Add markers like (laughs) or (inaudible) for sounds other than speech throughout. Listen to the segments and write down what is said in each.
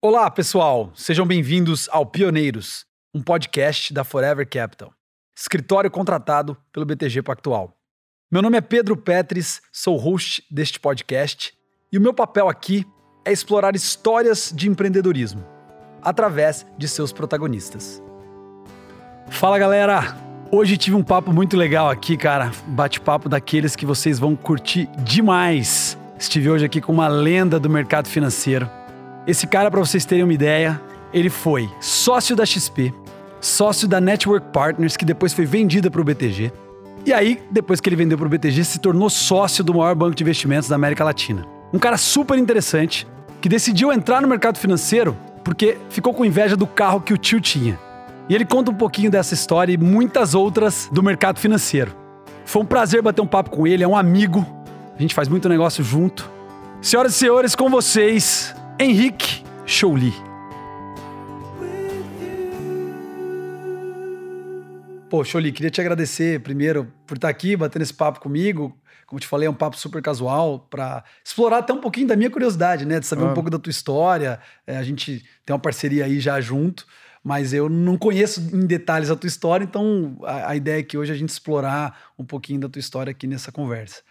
Olá, pessoal! Sejam bem-vindos ao Pioneiros, um podcast da Forever Capital, escritório contratado pelo BTG Pactual. Meu nome é Pedro Petris, sou host deste podcast e o meu papel aqui é explorar histórias de empreendedorismo através de seus protagonistas. Fala, galera! Hoje tive um papo muito legal aqui, cara. Bate-papo daqueles que vocês vão curtir demais. Estive hoje aqui com uma lenda do mercado financeiro esse cara, para vocês terem uma ideia, ele foi sócio da XP, sócio da Network Partners, que depois foi vendida para o BTG. E aí, depois que ele vendeu para o BTG, se tornou sócio do maior banco de investimentos da América Latina. Um cara super interessante que decidiu entrar no mercado financeiro porque ficou com inveja do carro que o tio tinha. E ele conta um pouquinho dessa história e muitas outras do mercado financeiro. Foi um prazer bater um papo com ele, é um amigo. A gente faz muito negócio junto. Senhoras e senhores, com vocês, Henrique Chouli. Pô, Chouli, queria te agradecer primeiro por estar aqui, batendo esse papo comigo. Como te falei, é um papo super casual para explorar até um pouquinho da minha curiosidade, né? De saber um pouco da tua história. É, a gente tem uma parceria aí já junto, mas eu não conheço em detalhes a tua história, então a, a ideia é que hoje a gente explorar um pouquinho da tua história aqui nessa conversa.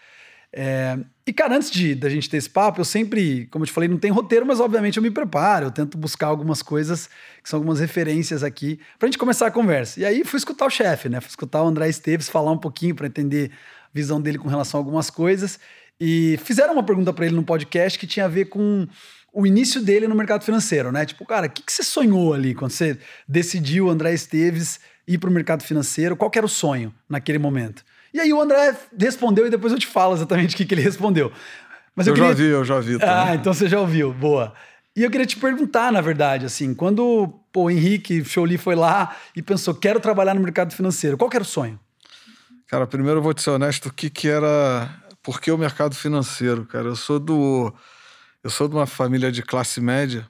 É, e, cara, antes de da gente ter esse papo, eu sempre, como eu te falei, não tem roteiro, mas obviamente eu me preparo, eu tento buscar algumas coisas que são algumas referências aqui pra gente começar a conversa. E aí fui escutar o chefe, né? Fui escutar o André Esteves falar um pouquinho para entender a visão dele com relação a algumas coisas. E fizeram uma pergunta para ele no podcast que tinha a ver com o início dele no mercado financeiro, né? Tipo, cara, o que, que você sonhou ali quando você decidiu, André Esteves, ir para o mercado financeiro? Qual era o sonho naquele momento? E aí o André respondeu e depois eu te falo exatamente o que, que ele respondeu. Mas eu, eu queria... já vi, eu já vi. Tá? Ah, então você já ouviu. Boa. E eu queria te perguntar, na verdade, assim, quando pô, o Henrique Chouli foi lá e pensou, quero trabalhar no mercado financeiro, qual era o sonho? Cara, primeiro eu vou te ser honesto, o que, que era. Por que o mercado financeiro, cara? Eu sou do. Eu sou de uma família de classe média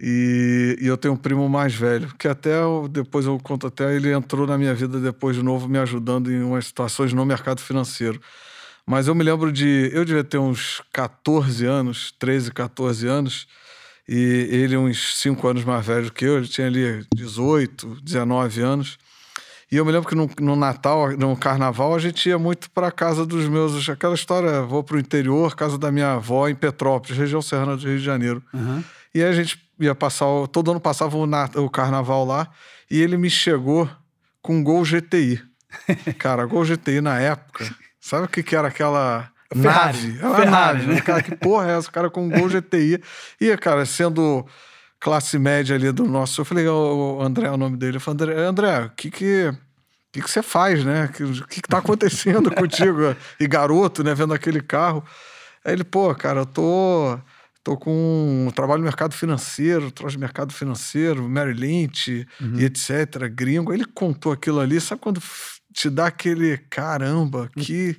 e, e, eu tenho um primo mais velho, que até depois eu conto até, ele entrou na minha vida depois de novo, me ajudando em umas situações no mercado financeiro. Mas eu me lembro de. Eu devia ter uns 14 anos, 13, 14 anos, e ele uns 5 anos mais velho que eu, ele tinha ali 18, 19 anos. E eu me lembro que no, no, Natal, no Carnaval, a gente ia muito para casa dos meus. Aquela história, vou para o interior, casa da minha avó em Petrópolis, região serrana do Rio de Janeiro. Uhum. E aí a gente ia passar, todo ano passava o, o carnaval lá, e ele me chegou com um Gol GTI. (laughs) Cara, Gol GTI na época, sabe o que, que era aquela Ferrari, nave? Era Ferrari, nave, né? Cara, que porra é essa? O cara com um Gol GTI. E, cara, sendo classe média ali do nosso. Eu falei, o André é o nome dele. Eu falei, André, André, o que que. O que, que você faz, né? O que, que, que tá acontecendo (laughs) contigo? E garoto, né? Vendo aquele carro. Aí ele, pô, cara, eu tô Estou com trabalho no mercado financeiro, troço de mercado financeiro, Mary Lynch uhum. e etc., gringo. Ele contou aquilo ali, sabe quando te dá aquele caramba, que,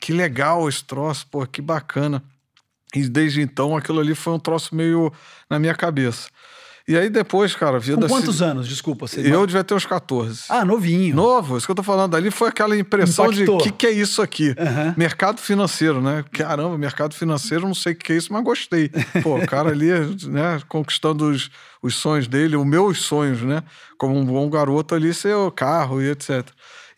que legal esse troço, pô, que bacana. E desde então aquilo ali foi um troço meio na minha cabeça. E aí depois, cara, a vida... Com quantos se... anos, desculpa? Você eu devia ter uns 14. Ah, novinho. Novo, isso que eu tô falando. Ali foi aquela impressão Impactou. de o que, que é isso aqui? Uhum. Mercado financeiro, né? Caramba, mercado financeiro, não sei o que é isso, mas gostei. (laughs) Pô, o cara ali, né, conquistando os, os sonhos dele, os meus sonhos, né? Como um bom garoto ali, seu carro e etc.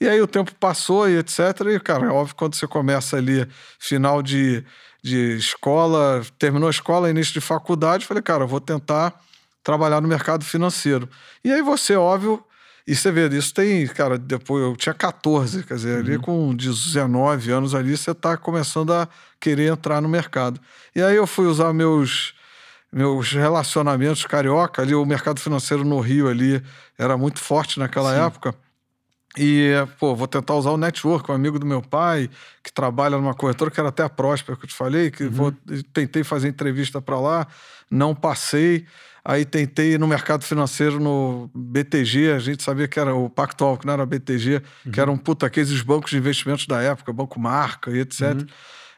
E aí o tempo passou e etc. E, cara, é óbvio, quando você começa ali, final de, de escola, terminou a escola, início de faculdade, falei, cara, eu vou tentar trabalhar no mercado financeiro. E aí você, óbvio, e você vê, isso tem, cara, depois eu tinha 14, quer dizer, uhum. ali com 19 anos ali, você está começando a querer entrar no mercado. E aí eu fui usar meus meus relacionamentos carioca, ali o mercado financeiro no Rio ali era muito forte naquela Sim. época. E, pô, vou tentar usar o network, um amigo do meu pai, que trabalha numa corretora, que era até a Próspera, que eu te falei, que uhum. vou, tentei fazer entrevista para lá, não passei. Aí tentei no mercado financeiro no BTG, a gente sabia que era o Pactual, que não era BTG, uhum. que era um puta dos bancos de investimentos da época, Banco Marca e etc. Uhum.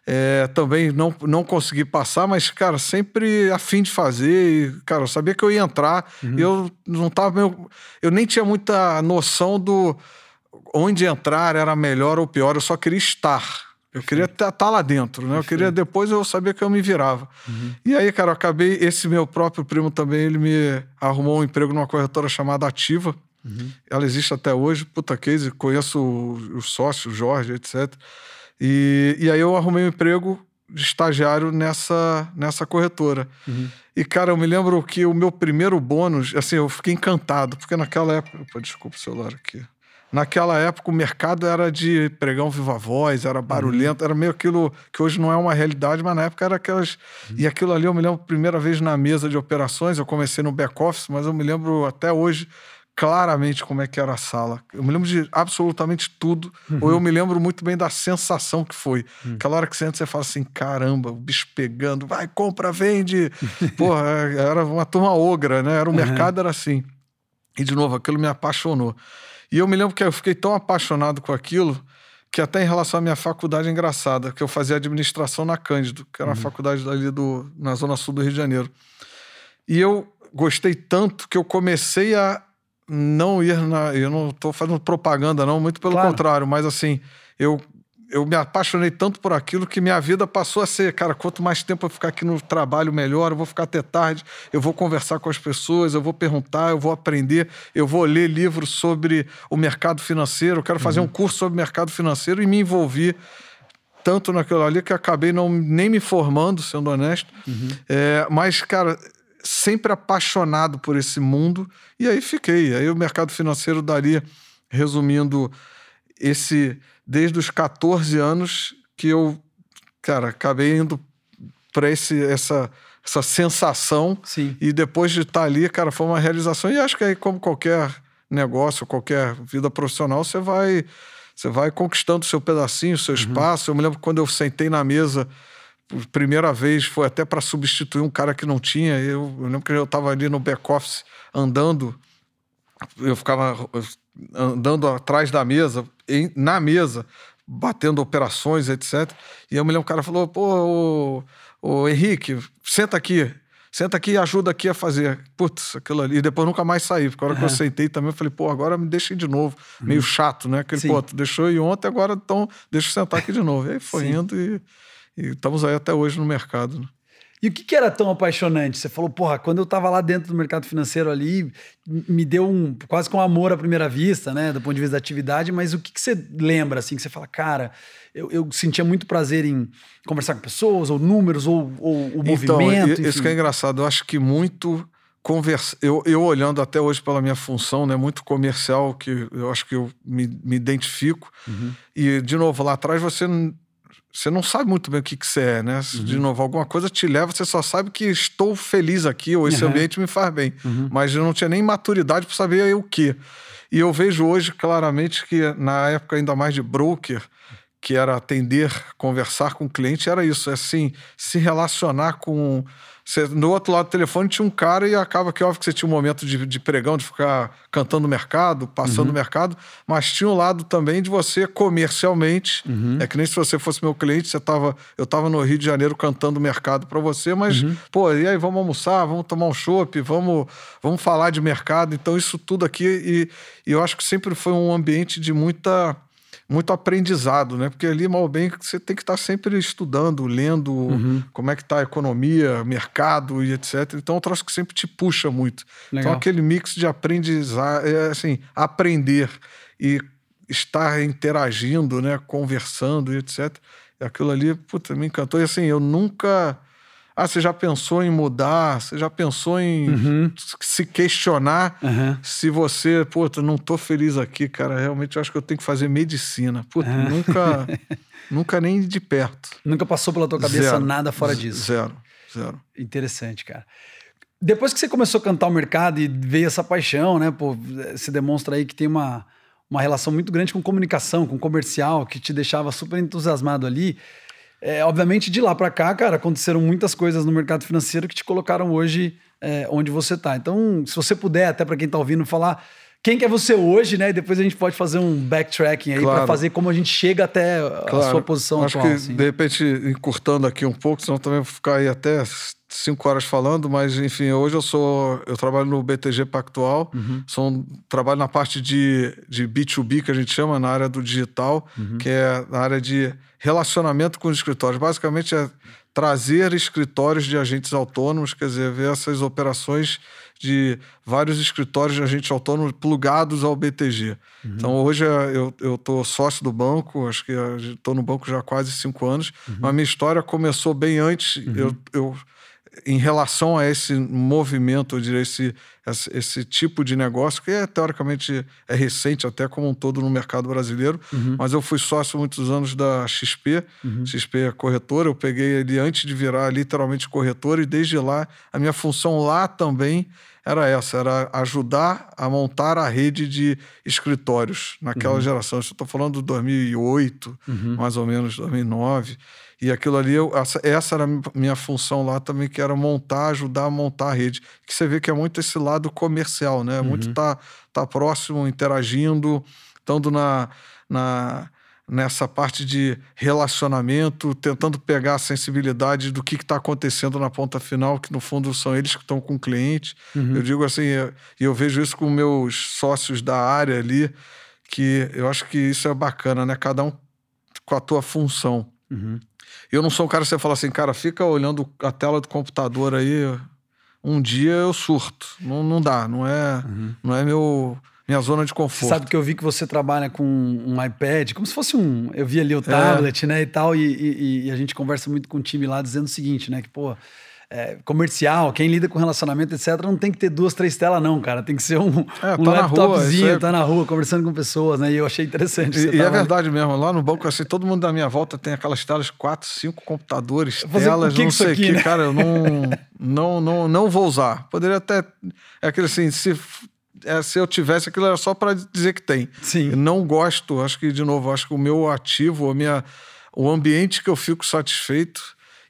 É, também não, não consegui passar, mas, cara, sempre a fim de fazer. E, cara, eu sabia que eu ia entrar uhum. e eu não tava meio, Eu nem tinha muita noção do onde entrar era melhor ou pior, eu só queria estar. Eu queria estar tá lá dentro, né? Eu queria depois eu sabia que eu me virava. Uhum. E aí, cara, eu acabei. Esse meu próprio primo também, ele me arrumou um emprego numa corretora chamada Ativa. Uhum. Ela existe até hoje, puta case, conheço os sócios, Jorge, etc. E, e aí eu arrumei um emprego de estagiário nessa, nessa corretora. Uhum. E, cara, eu me lembro que o meu primeiro bônus, assim, eu fiquei encantado, porque naquela época. Opa, desculpa o celular aqui. Naquela época o mercado era de pregão viva voz, era barulhento, uhum. era meio aquilo que hoje não é uma realidade, mas na época era aquelas. Uhum. E aquilo ali eu me lembro, primeira vez na mesa de operações, eu comecei no back-office, mas eu me lembro até hoje claramente como é que era a sala. Eu me lembro de absolutamente tudo, uhum. ou eu me lembro muito bem da sensação que foi. Uhum. Aquela hora que você entra, você fala assim: caramba, o bicho pegando, vai, compra, vende. (laughs) Porra, era uma turma ogra, né? Era o mercado, era assim. E de novo, aquilo me apaixonou. E eu me lembro que eu fiquei tão apaixonado com aquilo que até em relação à minha faculdade é engraçada, que eu fazia administração na Cândido, que era uhum. uma faculdade ali do, na zona sul do Rio de Janeiro. E eu gostei tanto que eu comecei a não ir na. Eu não estou fazendo propaganda, não, muito pelo claro. contrário, mas assim, eu eu me apaixonei tanto por aquilo que minha vida passou a ser, cara, quanto mais tempo eu ficar aqui no trabalho, melhor. Eu vou ficar até tarde, eu vou conversar com as pessoas, eu vou perguntar, eu vou aprender, eu vou ler livros sobre o mercado financeiro, eu quero fazer uhum. um curso sobre mercado financeiro e me envolvi tanto naquilo ali que acabei não, nem me formando, sendo honesto. Uhum. É, mas, cara, sempre apaixonado por esse mundo. E aí fiquei. Aí o mercado financeiro daria, resumindo, esse desde os 14 anos que eu, cara, acabei indo para essa essa sensação Sim. e depois de estar ali, cara, foi uma realização e acho que aí como qualquer negócio, qualquer vida profissional, você vai você vai conquistando seu pedacinho, seu uhum. espaço. Eu me lembro quando eu sentei na mesa primeira vez foi até para substituir um cara que não tinha. Eu, eu lembro que eu estava ali no back office andando, eu ficava andando atrás da mesa, em, na mesa, batendo operações, etc. E eu me lembro o cara falou: pô, o, Henrique, senta aqui. Senta aqui e ajuda aqui a fazer. Putz, aquilo ali. E depois nunca mais saí. Porque a hora uhum. que eu sentei também, eu falei, pô, agora me deixa de novo. Uhum. Meio chato, né? Aquele, Sim. pô, tu deixou ir ontem, agora então deixa eu sentar aqui de novo. E aí foi Sim. indo e, e, estamos aí até hoje no mercado. Né? E o que, que, era tão apaixonante? Você falou, porra, quando eu estava lá dentro do mercado financeiro ali, me deu um quase com um amor à primeira vista, né? Do ponto de vista da atividade, mas o que, que você lembra, assim, que você fala, cara, eu, eu, sentia muito prazer em conversar com pessoas, ou números, ou, ou o então, movimento. Isso que é engraçado, eu acho que muito conversa eu, eu olhando até hoje pela minha função, né, muito comercial, que eu acho que eu me, me identifico. Uhum. E, de novo, lá atrás você você não sabe muito bem o que, que você é, né? Uhum. De novo, alguma coisa te leva, você só sabe que estou feliz aqui, ou esse uhum. ambiente me faz bem. Uhum. Mas eu não tinha nem maturidade para saber o que. E eu vejo hoje claramente que, na época ainda mais de broker, que era atender, conversar com o cliente, era isso, assim, se relacionar com você, no outro lado do telefone tinha um cara e acaba que, óbvio, que você tinha um momento de, de pregão, de ficar cantando o mercado, passando uhum. mercado, mas tinha um lado também de você comercialmente. Uhum. É que nem se você fosse meu cliente, você tava, eu estava no Rio de Janeiro cantando o mercado para você, mas, uhum. pô, e aí vamos almoçar, vamos tomar um chopp, vamos, vamos falar de mercado. Então, isso tudo aqui, e, e eu acho que sempre foi um ambiente de muita muito aprendizado, né? Porque ali, mal bem, você tem que estar sempre estudando, lendo uhum. como é que está a economia, mercado e etc. Então, é um troço que sempre te puxa muito. Então, Legal. Então, aquele mix de aprendizado, é, assim, aprender e estar interagindo, né? Conversando e etc. Aquilo ali, puta, me encantou. E assim, eu nunca ah, você já pensou em mudar? Você já pensou em uhum. se questionar uhum. se você, puta, não tô feliz aqui, cara. Realmente eu acho que eu tenho que fazer medicina. Puta, uhum. nunca, (laughs) nunca nem de perto. Nunca passou pela tua cabeça zero. nada fora disso. Zero, zero. Interessante, cara. Depois que você começou a cantar o mercado e veio essa paixão, né? Pô, você demonstra aí que tem uma, uma relação muito grande com comunicação, com comercial, que te deixava super entusiasmado ali. É, obviamente, de lá para cá, cara, aconteceram muitas coisas no mercado financeiro que te colocaram hoje é, onde você está. Então, se você puder, até para quem está ouvindo, falar quem que é você hoje, né? Depois a gente pode fazer um backtracking aí Claro. para fazer como a gente chega até a sua posição Acho atual. que, assim. de repente, encurtando aqui um pouco, senão também vou ficar aí até cinco horas falando, mas enfim, hoje eu sou. Eu trabalho no BTG Pactual, Uhum. sou um- trabalho na parte de, de B2B, que a gente chama, na área do digital, Uhum. que é na área de relacionamento com os escritórios. Basicamente é trazer escritórios de agentes autônomos, quer dizer, ver essas operações de vários escritórios de agentes autônomos plugados ao BTG. Então, hoje é, eu eu estou sócio do banco, acho que estou no banco já há quase cinco anos, mas minha história começou bem antes. Eu, eu, em relação a esse movimento, eu diria, esse, esse, tipo de negócio, que é, teoricamente é recente até como um todo no mercado brasileiro, mas eu fui sócio muitos anos da XP, XP é corretora, eu peguei ele antes de virar literalmente corretora e desde lá a minha função lá também era essa, era ajudar a montar a rede de escritórios naquela geração. Isso eu estou falando de 2008, mais ou menos, 2009. E aquilo ali, eu- essa, essa era a minha função lá também, que era montar, ajudar a montar a rede. Que você vê que é muito esse lado comercial, né? Muito tá, tá próximo, interagindo, estando na, na, nessa parte de relacionamento, tentando pegar a sensibilidade do que está acontecendo na ponta final, que no fundo são eles que estão com o cliente. Eu digo assim, e eu, eu vejo isso com meus sócios da área ali, que eu acho que isso é bacana, né? Cada um com a tua função. Uhum. Eu não sou um cara que você fala assim, cara, fica olhando a tela do computador aí, um dia eu surto. Não, não dá, não é, não é meu, minha zona de Você conforto. sabe que eu vi que você trabalha com um iPad, como se fosse um. Eu vi É. ali o tablet, né, e tal, e, e- e a gente conversa muito com o time lá dizendo o seguinte, né, que, pô. é, comercial, quem lida com relacionamento, etc., não tem que ter duas, três telas, não, cara. Tem que ser um, É, tá rua, laptopzinho, isso é- tá na rua, conversando com pessoas, né? E eu achei interessante. E, você e é tava- verdade mesmo, lá no banco, assim, todo mundo da minha volta tem aquelas telas, quatro, cinco computadores, Fazer telas, não sei o que, né? cara, eu não, não, não, não vou usar. Poderia até. É aquele assim, se, é, se eu tivesse aquilo era só para dizer que tem. Sim. Eu não gosto, acho que, de novo, acho que o meu ativo, a minha, o ambiente que eu fico satisfeito,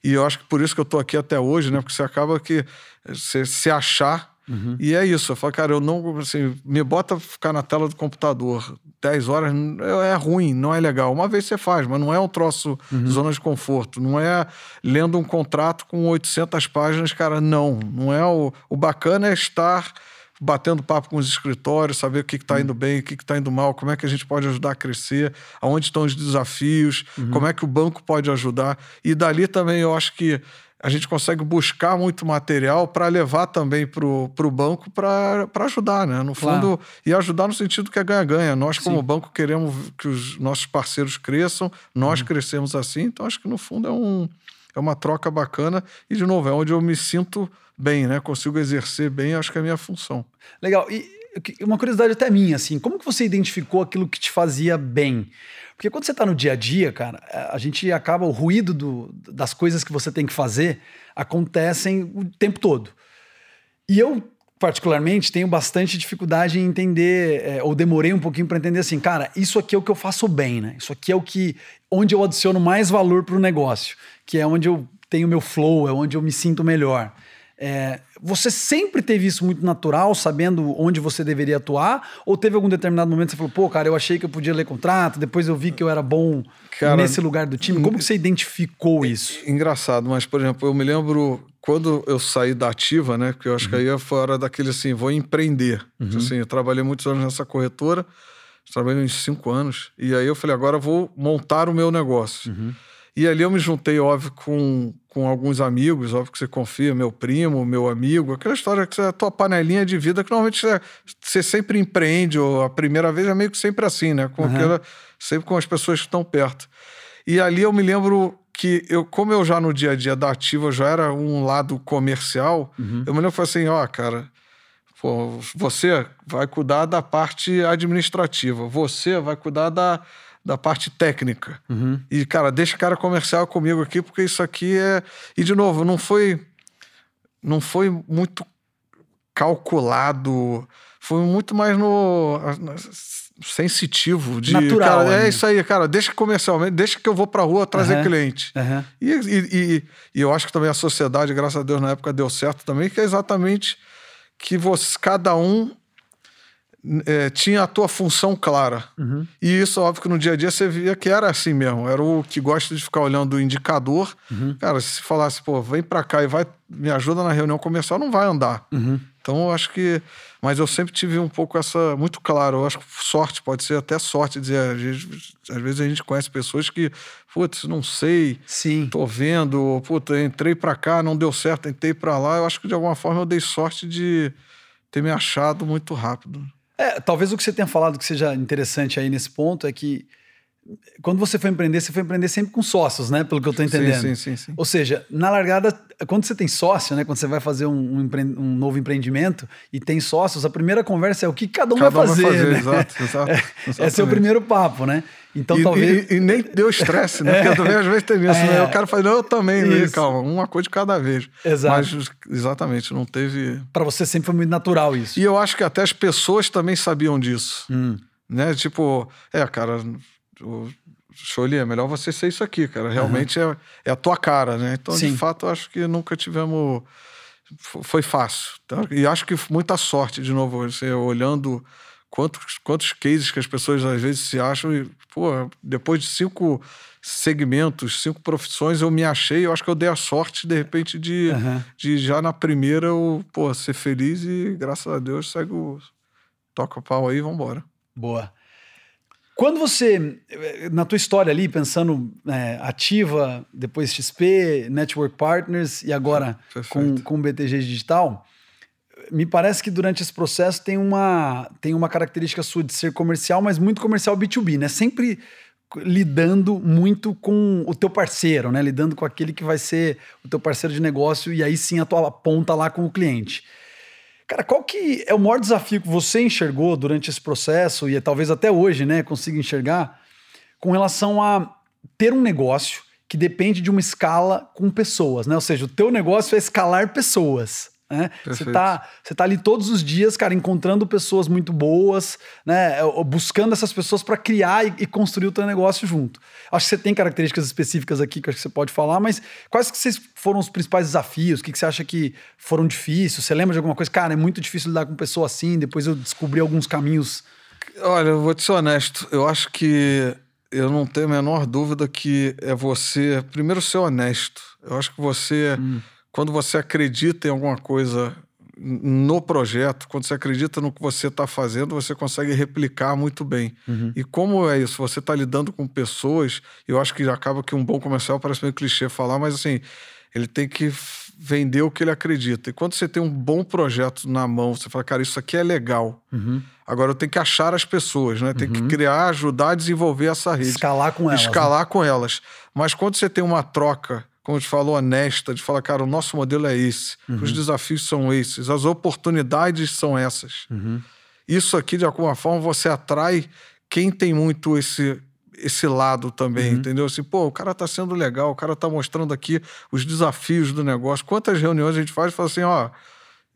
e eu acho que por isso que eu tô aqui até hoje, né? Porque você acaba que você se achar. E é isso, eu falo, cara, eu não, assim, me bota ficar na tela do computador 10 horas, é ruim, não é legal. Uma vez você faz, mas não é um troço zona de conforto, não é lendo um contrato com 800 páginas, cara, não. Não é o, o bacana é estar batendo papo com os escritórios, saber o que está indo bem, o que está indo mal, como é que a gente pode ajudar a crescer, aonde estão os desafios, como é que o banco pode ajudar. E dali também eu acho que a gente consegue buscar muito material para levar também para o banco para ajudar, né? No Claro. fundo, e ajudar no sentido que é ganha-ganha. Nós, como banco, queremos que os nossos parceiros cresçam, nós crescemos assim, então acho que no fundo é, um, é uma troca bacana e, de novo, é onde eu me sinto bem, né? Consigo exercer bem, acho que é a minha função. Legal. E uma curiosidade até minha, assim, como que você identificou aquilo que te fazia bem? Porque quando você tá no dia a dia, cara, a gente acaba, o ruído do- das coisas que você tem que fazer acontecem o tempo todo. E eu, particularmente, tenho bastante dificuldade em entender, é, ou demorei um pouquinho para entender assim, cara, isso aqui é o que eu faço bem, né? Isso aqui é o que, onde eu adiciono mais valor para o negócio, que é onde eu tenho meu flow, é onde eu me sinto melhor. É, você sempre teve isso muito natural, sabendo onde você deveria atuar? Ou teve algum determinado momento que você falou, pô, cara, eu achei que eu podia ler contrato, depois eu vi que eu era bom Cara, nesse lugar do time? Como que você identificou isso? Engraçado, mas, por exemplo, eu me lembro quando eu saí da ativa, né? Que eu acho que aí é fora daquele assim, vou empreender. Assim, eu trabalhei muitos anos nessa corretora, trabalhei uns cinco anos, e aí eu falei, agora vou montar o meu negócio. E ali eu me juntei, óbvio, com, com alguns amigos, óbvio que você confia, meu primo, meu amigo, aquela história que você, a tua panelinha de vida, que normalmente você, você sempre empreende, ou a primeira vez é meio que sempre assim, né? Com Uhum. aquela, sempre com as pessoas que estão perto. E ali eu me lembro que, eu, como eu já no dia a dia da ativa já era um lado comercial, eu me lembro que foi assim: ó, cara, pô, você vai cuidar da parte administrativa, você vai cuidar da, da parte técnica. E, cara, deixa o cara comercial comigo aqui, porque isso aqui é. E, de novo, não foi. Não foi muito calculado. Foi muito mais no. sensitivo de Natural, cara, né? é isso aí, cara, deixa comercialmente, deixa que eu vou pra rua trazer Aham. cliente. Aham. E, e, e- e eu acho que também a sociedade, graças a Deus, na época deu certo também, que é exatamente que você, cada um é, tinha a tua função clara. Uhum. E isso, óbvio que no dia a dia você via que era assim mesmo. Era o que gosta de ficar olhando o indicador. Uhum. Cara, se falasse, pô, vem pra cá e vai, me ajuda na reunião comercial, não vai andar. Uhum. Então, eu acho que. Mas eu sempre tive um pouco essa. Muito claro. Eu acho que sorte, pode ser até sorte dizer. Às vezes, às vezes a gente conhece pessoas que, putz, não sei, Sim. tô vendo, puta, entrei pra cá, não deu certo, tentei pra lá. Eu acho que de alguma forma eu dei sorte de ter me achado muito rápido. É, talvez o que você tenha falado que seja interessante aí nesse ponto é que quando você foi empreender, você foi empreender sempre com sócios, né? Pelo que eu tô entendendo. Sim, sim, sim. sim. Ou seja, na largada, quando você tem sócio, né? Quando você vai fazer um, um, um novo empreendimento e tem sócios, a primeira conversa é o que cada um Cada vai um fazer. vai fazer, né? exato, (laughs) exato, É, esse é o primeiro papo, né? Então e, talvez. e- e nem deu estresse, né? (laughs) Porque também às vezes tem isso, É. né? O cara fala, não, eu também, né? Calma, uma coisa de cada vez. Exato. Mas exatamente, não teve. Pra você sempre foi muito natural isso. E eu acho que até as pessoas também sabiam disso. Hum, Né? Tipo, é, cara, o Choli, é melhor você ser isso aqui, cara. Realmente é, é a tua cara, né? Então, Sim. de fato, eu acho que nunca tivemos. Foi fácil. tá? E acho que muita sorte, de novo, você olhando quantos, quantos cases que as pessoas às vezes se acham e, pô, depois de cinco segmentos, cinco profissões, eu me achei, eu acho que eu dei a sorte, de repente, de, aham. de já na primeira eu, pô, ser feliz e, graças a Deus, segue o. Toca o pau aí e vambora. Boa. Quando você, na tua história ali, pensando é, ativa, depois XP, Network Partners e agora com, Perfeito. com o BTG Digital, me parece que durante esse processo tem uma, tem uma característica sua de ser comercial, mas muito comercial B2B, né? Sempre lidando muito com o teu parceiro, né? Lidando com aquele que vai ser o teu parceiro de negócio e aí sim a tua ponta lá com o cliente. Cara, qual que é o maior desafio que você enxergou durante esse processo e talvez até hoje, né, consiga enxergar com relação a ter um negócio que depende de uma escala com pessoas, né? Ou seja, o teu negócio é escalar pessoas. Né? Você Perfeito. tá, você tá ali todos os dias, cara, encontrando pessoas muito boas, né? ou Buscando essas pessoas para criar e, e construir o teu negócio junto. Acho que você tem características específicas aqui que acho que você pode falar, mas quais que vocês foram os principais desafios? O que, que você acha que foram difíceis? Você lembra de alguma coisa? Cara, é muito difícil lidar com pessoa assim. Depois eu descobri alguns caminhos. Olha, eu vou te ser honesto. Eu acho que eu não tenho a menor dúvida que é você, primeiro, ser honesto. Eu acho que você, quando você acredita em alguma coisa no projeto, quando você acredita no que você está fazendo, você consegue replicar muito bem. E como é isso? Você está lidando com pessoas, eu acho que acaba que um bom comercial parece meio clichê falar, mas assim, ele tem que vender o que ele acredita. E quando você tem um bom projeto na mão, você fala, cara, isso aqui é legal. Agora eu tenho que achar as pessoas, né? Tem que criar, ajudar a desenvolver essa rede. Escalar com elas. né? Escalar com elas. Mas quando você tem uma troca, como a gente falou, honesta, de falar, cara, o nosso modelo é esse, os desafios são esses, as oportunidades são essas. Isso aqui, de alguma forma, você atrai quem tem muito esse esse lado também, entendeu? Assim, pô, o cara tá sendo legal, o cara tá mostrando aqui os desafios do negócio. Quantas reuniões a gente faz e fala assim, ó,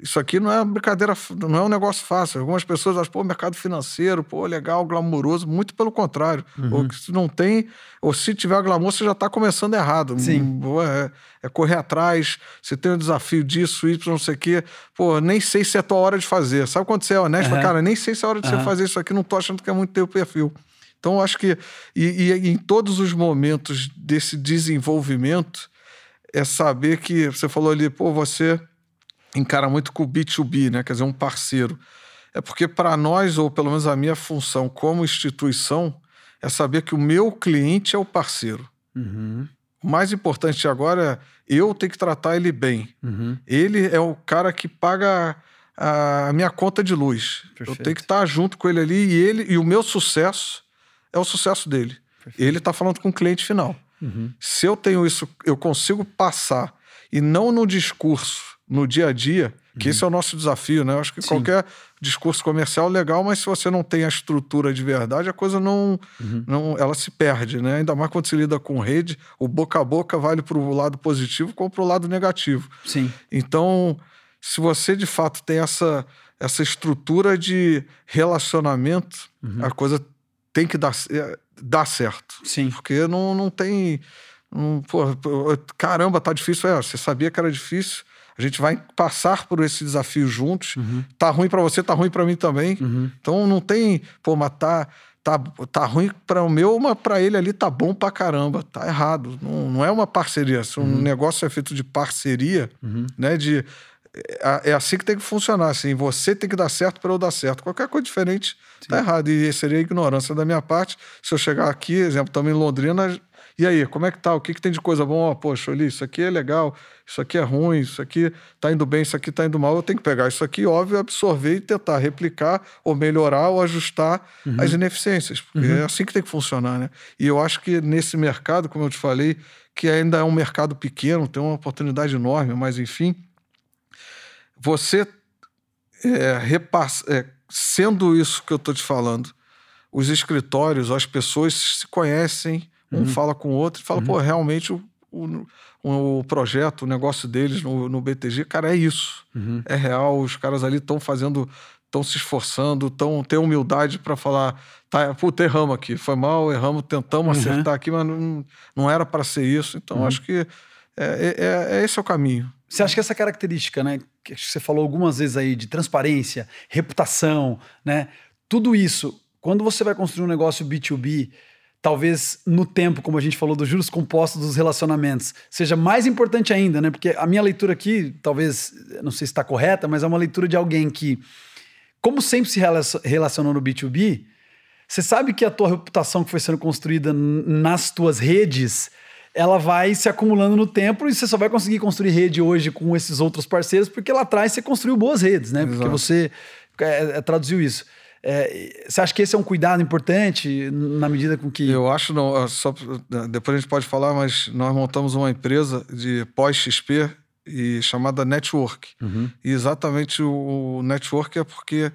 isso aqui não é brincadeira, não é um negócio fácil. Algumas pessoas acham, pô, mercado financeiro, pô, legal, glamouroso. Muito pelo contrário. Ou que se não tem, ou se tiver glamour, você já está começando errado. Sim. Hum, É, é correr atrás, você tem um desafio disso, isso, não sei o quê. Pô, nem sei se é a tua hora de fazer. Sabe quando você é honesto? Aham. Cara, nem sei se é a hora de Aham. você fazer isso aqui, não tô achando que é muito teu perfil. Então, eu acho que, e, e em todos os momentos desse desenvolvimento, é saber que você falou ali, pô, você encara muito com o B2B, né? Quer dizer, um parceiro. É porque para nós, ou pelo menos a minha função como instituição, é saber que o meu cliente é o parceiro. Uhum, O mais importante agora é eu ter que tratar ele bem. uhum. Ele é o cara que paga a minha conta de luz. Eu Perfeito. tenho que estar junto com ele ali e ele e o meu sucesso é o sucesso dele. Ele está falando com o cliente final. Uhum. Se eu tenho isso, eu consigo passar e não no discurso, no dia a dia, que esse é o nosso desafio, né? Eu acho que Uhum. Sim. qualquer discurso comercial é legal, mas se você não tem a estrutura de verdade, a coisa não, Uhum. não ela se perde, né? Ainda mais quando se lida com rede, o boca a boca vale para o lado positivo como para o lado negativo. Sim. Então, se você de fato tem essa, essa estrutura de relacionamento, Uhum. a coisa tem que dar, é, dar certo. Sim. Porque não, não tem. não- pô, caramba, tá difícil. É, você sabia que era difícil. A gente vai passar por esse desafio juntos. Uhum. Tá ruim para você, tá ruim para mim também. Uhum. Então não tem, pô, matar. Tá, tá, tá ruim para o meu, mas para ele ali tá bom para caramba. Tá errado. Não, não é uma parceria. Se um uhum. negócio é feito de parceria, uhum. né? De, é, é, assim que tem que funcionar. Assim, você tem que dar certo para eu dar certo. Qualquer coisa diferente Sim. tá errado. E seria ignorância da minha parte. Se eu chegar aqui, exemplo, também em Londrina, e aí, como é que tá? O que, que tem de coisa boa? Oh, poxa, ali, isso aqui é legal, isso aqui é ruim, isso aqui tá indo bem, isso aqui tá indo mal. Eu tenho que pegar isso aqui, óbvio, absorver e tentar replicar, ou melhorar, ou ajustar uhum. as ineficiências. Porque uhum. é assim que tem que funcionar, né? E eu acho que nesse mercado, como eu te falei, que ainda é um mercado pequeno, tem uma oportunidade enorme, mas enfim, você é, repassa, é, sendo isso que eu estou te falando, os escritórios, as pessoas se conhecem um uhum. fala com o outro e fala, uhum. pô, realmente o, o, o, projeto, o negócio deles no, no BTG, cara, é isso. Uhum. É real, os caras ali estão fazendo, estão se esforçando, estão têm humildade para falar, tá, puta, erramos aqui, foi mal, erramos, tentamos uhum. acertar aqui, mas não, não era para ser isso. Então, uhum. acho que é, é, é, esse é o caminho. Você acha que essa característica, né, que você falou algumas vezes aí, de transparência, reputação, né, tudo isso, quando você vai construir um negócio B2B, talvez no tempo, como a gente falou, dos juros compostos dos relacionamentos, seja mais importante ainda, né? Porque a minha leitura aqui, talvez, não sei se está correta, mas é uma leitura de alguém que, como sempre se relacionou no B2B, você sabe que a tua reputação que foi sendo construída nas tuas redes, ela vai se acumulando no tempo e você só vai conseguir construir rede hoje com esses outros parceiros porque lá atrás você construiu boas redes, né? Exato. Porque você é, é, traduziu isso. É, você acha que esse é um cuidado importante na medida com que. Eu acho, não. Só, depois a gente pode falar, mas nós montamos uma empresa de pós-XP e chamada Network. Uhum. E exatamente o, o network é porque,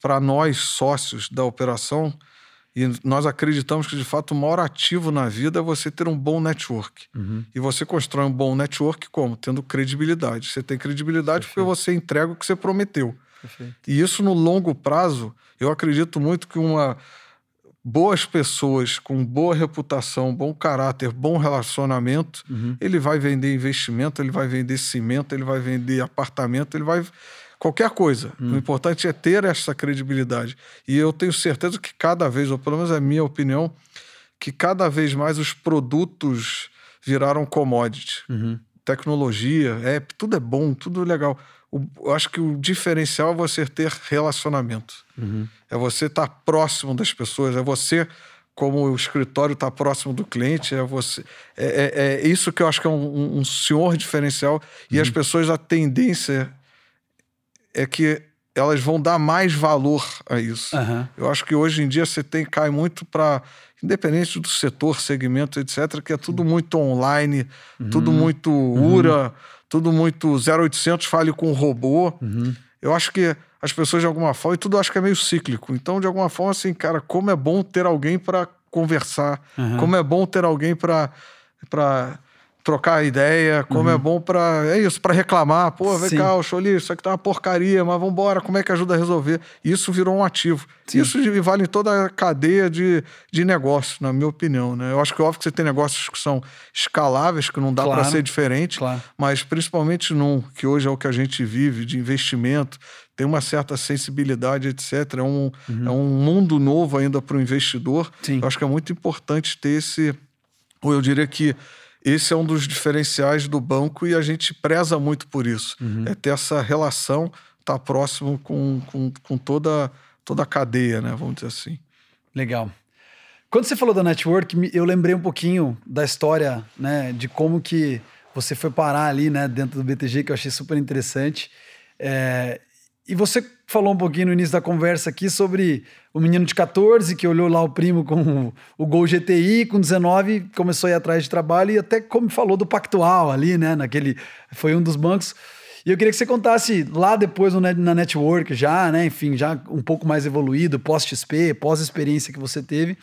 para nós, sócios da operação, e nós acreditamos que, de fato, o maior ativo na vida é você ter um bom network. Uhum. E você constrói um bom network como? Tendo credibilidade. Você tem credibilidade Perfeito. porque você entrega o que você prometeu. Perfeito. E isso, no longo prazo, eu acredito muito que uma boas pessoas com boa reputação, bom caráter, bom relacionamento, uhum. ele vai vender investimento, ele vai vender cimento, ele vai vender apartamento, ele vai qualquer coisa. Uhum. O importante é ter essa credibilidade. E eu tenho certeza que cada vez, ou pelo menos é a minha opinião, que cada vez mais os produtos viraram commodity. Uhum. Tecnologia, app, tudo é bom, tudo legal eu acho que o diferencial é você ter relacionamento. Uhum. É você estar tá próximo das pessoas, é você, como o escritório está próximo do cliente, é você. É, é, é, isso que eu acho que é um, um senhor diferencial. E as uhum. pessoas, a tendência é que elas vão dar mais valor a isso. Uhum. Eu acho que hoje em dia você tem cai muito para independente do setor, segmento, etc, que é tudo muito online, uhum. tudo muito uhum. ura, tudo muito 0800, fale com robô. Uhum. Eu acho que as pessoas, de alguma forma, e tudo acho que é meio cíclico. Então, de alguma forma, assim, cara, como é bom ter alguém para conversar, uhum. como é bom ter alguém para trocar ideia, como é uhum. é bom para é isso, para reclamar, pô, vem Sim. cá, Xoli, isso aqui tá uma porcaria, mas vamos embora, como é que ajuda a resolver? Isso virou um ativo. Sim. Isso vale em toda a cadeia de, de negócio, na minha opinião, né? Eu acho que é óbvio que você tem negócios que são escaláveis, que não dá claro. para ser diferente, claro. mas principalmente num, que hoje é o que a gente vive, de investimento, tem uma certa sensibilidade, etc. É um, uhum. é um mundo novo ainda para o investidor. Sim. Eu acho que é muito importante ter esse, ou eu diria que esse é um dos diferenciais do banco e a gente preza muito por isso. Uhum. É ter essa relação, estar tá próximo com, com, com toda, toda a cadeia, né? Vamos dizer assim. Legal. Quando você falou da network, eu lembrei um pouquinho da história, né? De como que você foi parar ali, né? Dentro do BTG, que eu achei super interessante. É, e você falou um pouquinho no início da conversa aqui sobre o menino de 14 que olhou lá o primo com o Gol GTI, com 19 começou a ir atrás de trabalho e até como falou do Pactual ali, né? Naquele, foi um dos bancos. E eu queria que você contasse lá depois na network já, né? Enfim, já um pouco mais evoluído, pós-XP, pós-experiência que você teve.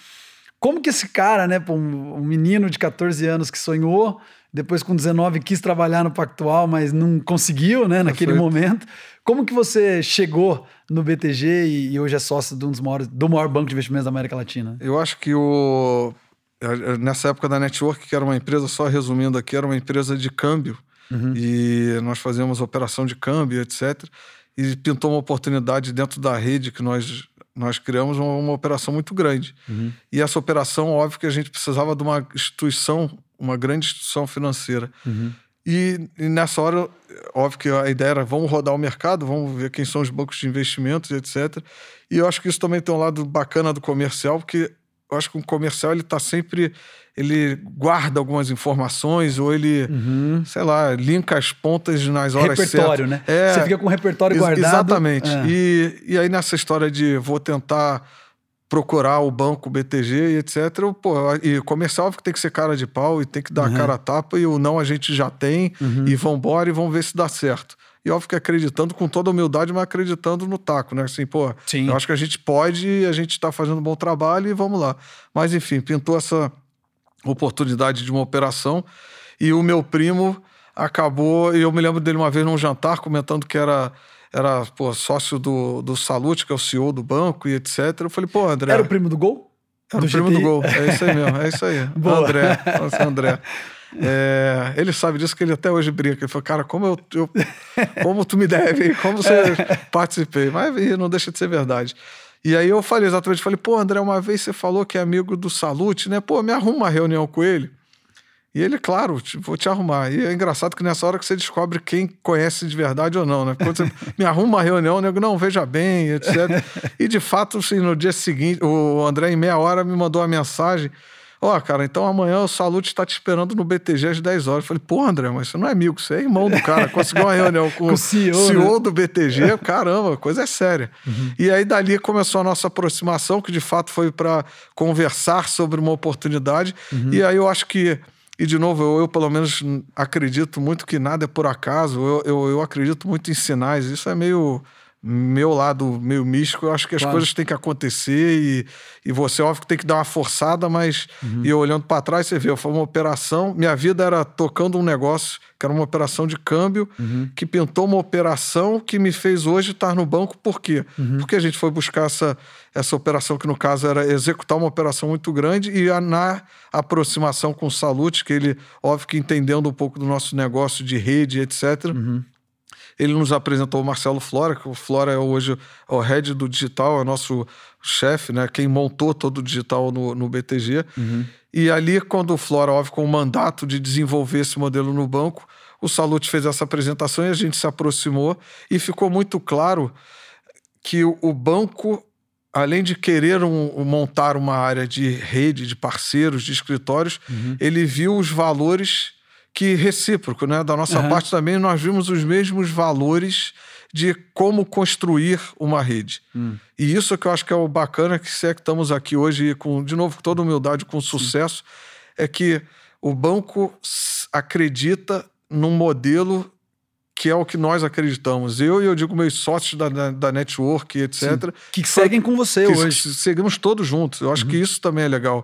Como que esse cara, né, um menino de 14 anos que sonhou, depois com 19 quis trabalhar no Pactual, mas não conseguiu, né, naquele momento. Como que você chegou no BTG e, e hoje é sócio de um dos maiores, do maior banco de investimentos da América Latina? Eu acho que o nessa época da Network, que era uma empresa, só resumindo aqui, era uma empresa de câmbio. Uhum. E nós fazíamos operação de câmbio, etc. E pintou uma oportunidade dentro da rede que nós, nós criamos, uma, uma operação muito grande. Uhum. E essa operação, óbvio que a gente precisava de uma instituição, uma grande instituição financeira. Uhum. E, e, nessa hora, óbvio que a ideia era vamos rodar o mercado, vamos ver quem são os bancos de investimentos, etc. E eu acho que isso também tem um lado bacana do comercial, porque eu acho que o comercial ele está sempre ele guarda algumas informações ou ele, uhum. sei lá, linka as pontas nas horas repertório, certas. né? É, Você fica com o repertório guardado. Exatamente. É. E, e aí nessa história de vou tentar procurar o banco BTG e etc. Pô, e comercial que tem que ser cara de pau e tem que dar uhum. a cara a tapa e o não a gente já tem uhum. e vambora e vamos ver se dá certo. E óbvio que acreditando com toda humildade, mas acreditando no taco, né? Assim, pô, Sim. eu acho que a gente pode, a gente está fazendo um bom trabalho e vamos lá. Mas enfim, pintou essa oportunidade de uma operação e o meu primo acabou, e eu me lembro dele uma vez num jantar comentando que era era pô, sócio do, do Salute, que é o CEO do banco e etc. Eu falei, pô, André. Era o primo do Gol? Era do o primo GTI? do Gol. É isso aí mesmo, é isso aí. (laughs) André. Nossa, André. É, ele sabe disso que ele até hoje brinca. Ele falou, cara, como, eu, eu como tu me deve, como você (laughs) participei. Mas não deixa de ser verdade. E aí eu falei exatamente, falei, pô, André, uma vez você falou que é amigo do Salute, né? Pô, me arruma uma reunião com ele. E ele, claro, vou te arrumar. E é engraçado que nessa hora que você descobre quem conhece de verdade ou não, né? Quando você (laughs) me arruma uma reunião, eu nego, não, veja bem, etc. e de fato, assim, no dia seguinte, o André, em meia hora, me mandou uma mensagem. Ó, oh, cara, então amanhã o Salute está te esperando no BTG às 10 horas. Eu falei, pô, André, mas você não é amigo, você é irmão do cara. Conseguiu uma reunião com, (laughs) com o CEO, CEO né? do BTG, caramba, a coisa é séria. Uhum. E aí dali começou a nossa aproximação, que de fato foi para conversar sobre uma oportunidade. Uhum. E aí eu acho que e, de novo, eu, eu, pelo menos acredito muito que nada é por acaso, eu, eu, eu, acredito muito em sinais. Isso é meio meu lado meio místico, eu acho que as claro. coisas têm que acontecer e, e você, óbvio, que tem que dar uma forçada, mas uhum. e olhando para trás, você vê, foi uma operação. Minha vida era tocando um negócio que era uma operação de câmbio, uhum. que pintou uma operação que me fez hoje estar no banco. Por quê? Uhum. Porque a gente foi buscar essa, essa operação, que no caso era executar uma operação muito grande, e na aproximação com o Salute, que ele, óbvio que entendendo um pouco do nosso negócio de rede, etc.. Ele nos apresentou o Marcelo Flora, que o Flora é hoje o head do digital, é nosso chefe, né? Quem montou todo o digital no, no BTG. Uhum. E ali, quando o Flora, óbvio, com o mandato de desenvolver esse modelo no banco, o Salute fez essa apresentação e a gente se aproximou e ficou muito claro que o banco, além de querer um, montar uma área de rede, de parceiros, de escritórios, uhum. ele viu os valores que recíproco, né? Da nossa uhum. parte também nós vimos os mesmos valores de como construir uma rede. Hum. E isso que eu acho que é o bacana que se é que estamos aqui hoje com, de novo, com toda humildade, com sucesso, Sim. é que o banco acredita num modelo que é o que nós acreditamos. Eu e eu digo meus sócios da, da, da network, etc. Sim. Que seguem com você hoje. Seguimos todos juntos. Eu acho uhum. que isso também é legal.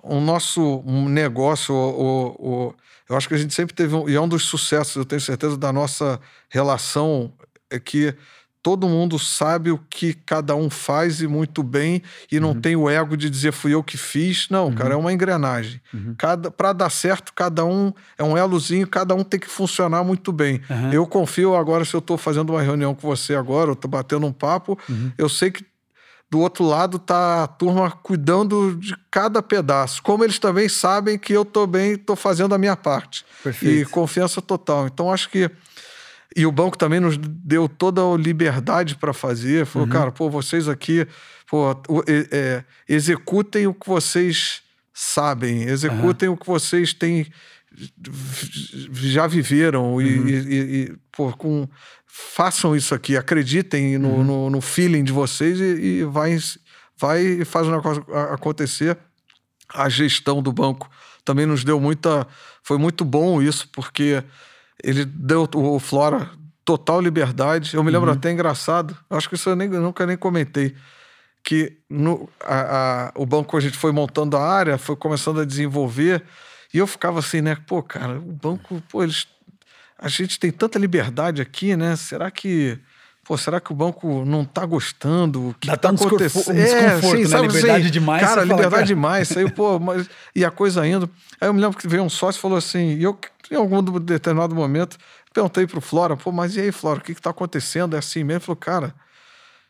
O nosso negócio, o, o, eu acho que a gente sempre teve, um, e é um dos sucessos, eu tenho certeza, da nossa relação, é que todo mundo sabe o que cada um faz e muito bem, e não uhum. tem o ego de dizer fui eu que fiz. Não, uhum. cara, é uma engrenagem. Uhum. Cada, para dar certo, cada um é um elozinho, cada um tem que funcionar muito bem. Eu confio agora, se eu estou fazendo uma reunião com você agora, eu estou batendo um papo, uhum. eu sei que do outro lado tá a turma cuidando de cada pedaço. Como eles também sabem que eu tô bem, tô fazendo a minha parte. Perfeito. E confiança total. Então acho que e o banco também nos deu toda a liberdade para fazer. Falou, uhum. cara, pô, vocês aqui, pô, é, executem o que vocês sabem, executem uhum. o que vocês têm já viveram uhum. e, e, e pô, com façam isso aqui, acreditem no, uhum. no, no, feeling de vocês e, e vai, vai e faz o negócio acontecer. A gestão do banco também nos deu muita. Foi muito bom isso, porque ele deu o Flora total liberdade. Eu me lembro uhum. até engraçado, acho que isso eu, nem, nunca nem comentei. Que no, a, a, o banco a gente foi montando a área, foi começando a desenvolver, e eu ficava assim, né? Pô, cara, o banco, pô, eles a gente tem tanta liberdade aqui, né? Será que pô, será que o banco não tá gostando? O que Dá tá um acontecendo? um desconforto, né? Liberdade demais, Cara, fala, liberdade cara. demais. Saiu, pô, mas. E a coisa indo. Aí eu me lembro que veio um sócio e falou assim, e eu, em algum determinado momento, perguntei pro Flora, pô, mas e aí, Flora, o que que tá acontecendo? É assim mesmo? Ele falou, cara,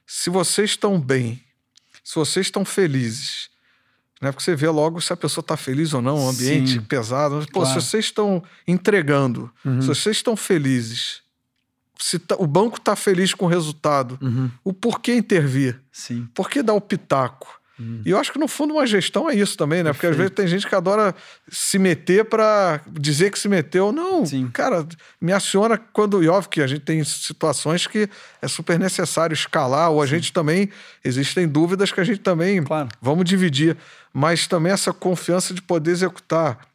se vocês estão bem, se vocês estão felizes, né? Porque você vê logo se a pessoa está feliz ou não, o ambiente Sim. pesado. Mas, Pô, Claro. se vocês estão entregando, Uhum. se vocês estão felizes, se tá- o banco está feliz com o resultado, Uhum. o porquê intervir? Sim. Por que dar o pitaco? E eu acho que no fundo uma gestão é isso também, né? Porque às vezes tem gente que adora se meter para dizer que se meteu. Não, Sim. cara, me aciona quando. E óbvio que a gente tem situações que é super necessário escalar, ou a gente também. Existem dúvidas que a gente também. Claro. Vamos dividir. Mas também essa confiança de poder executar.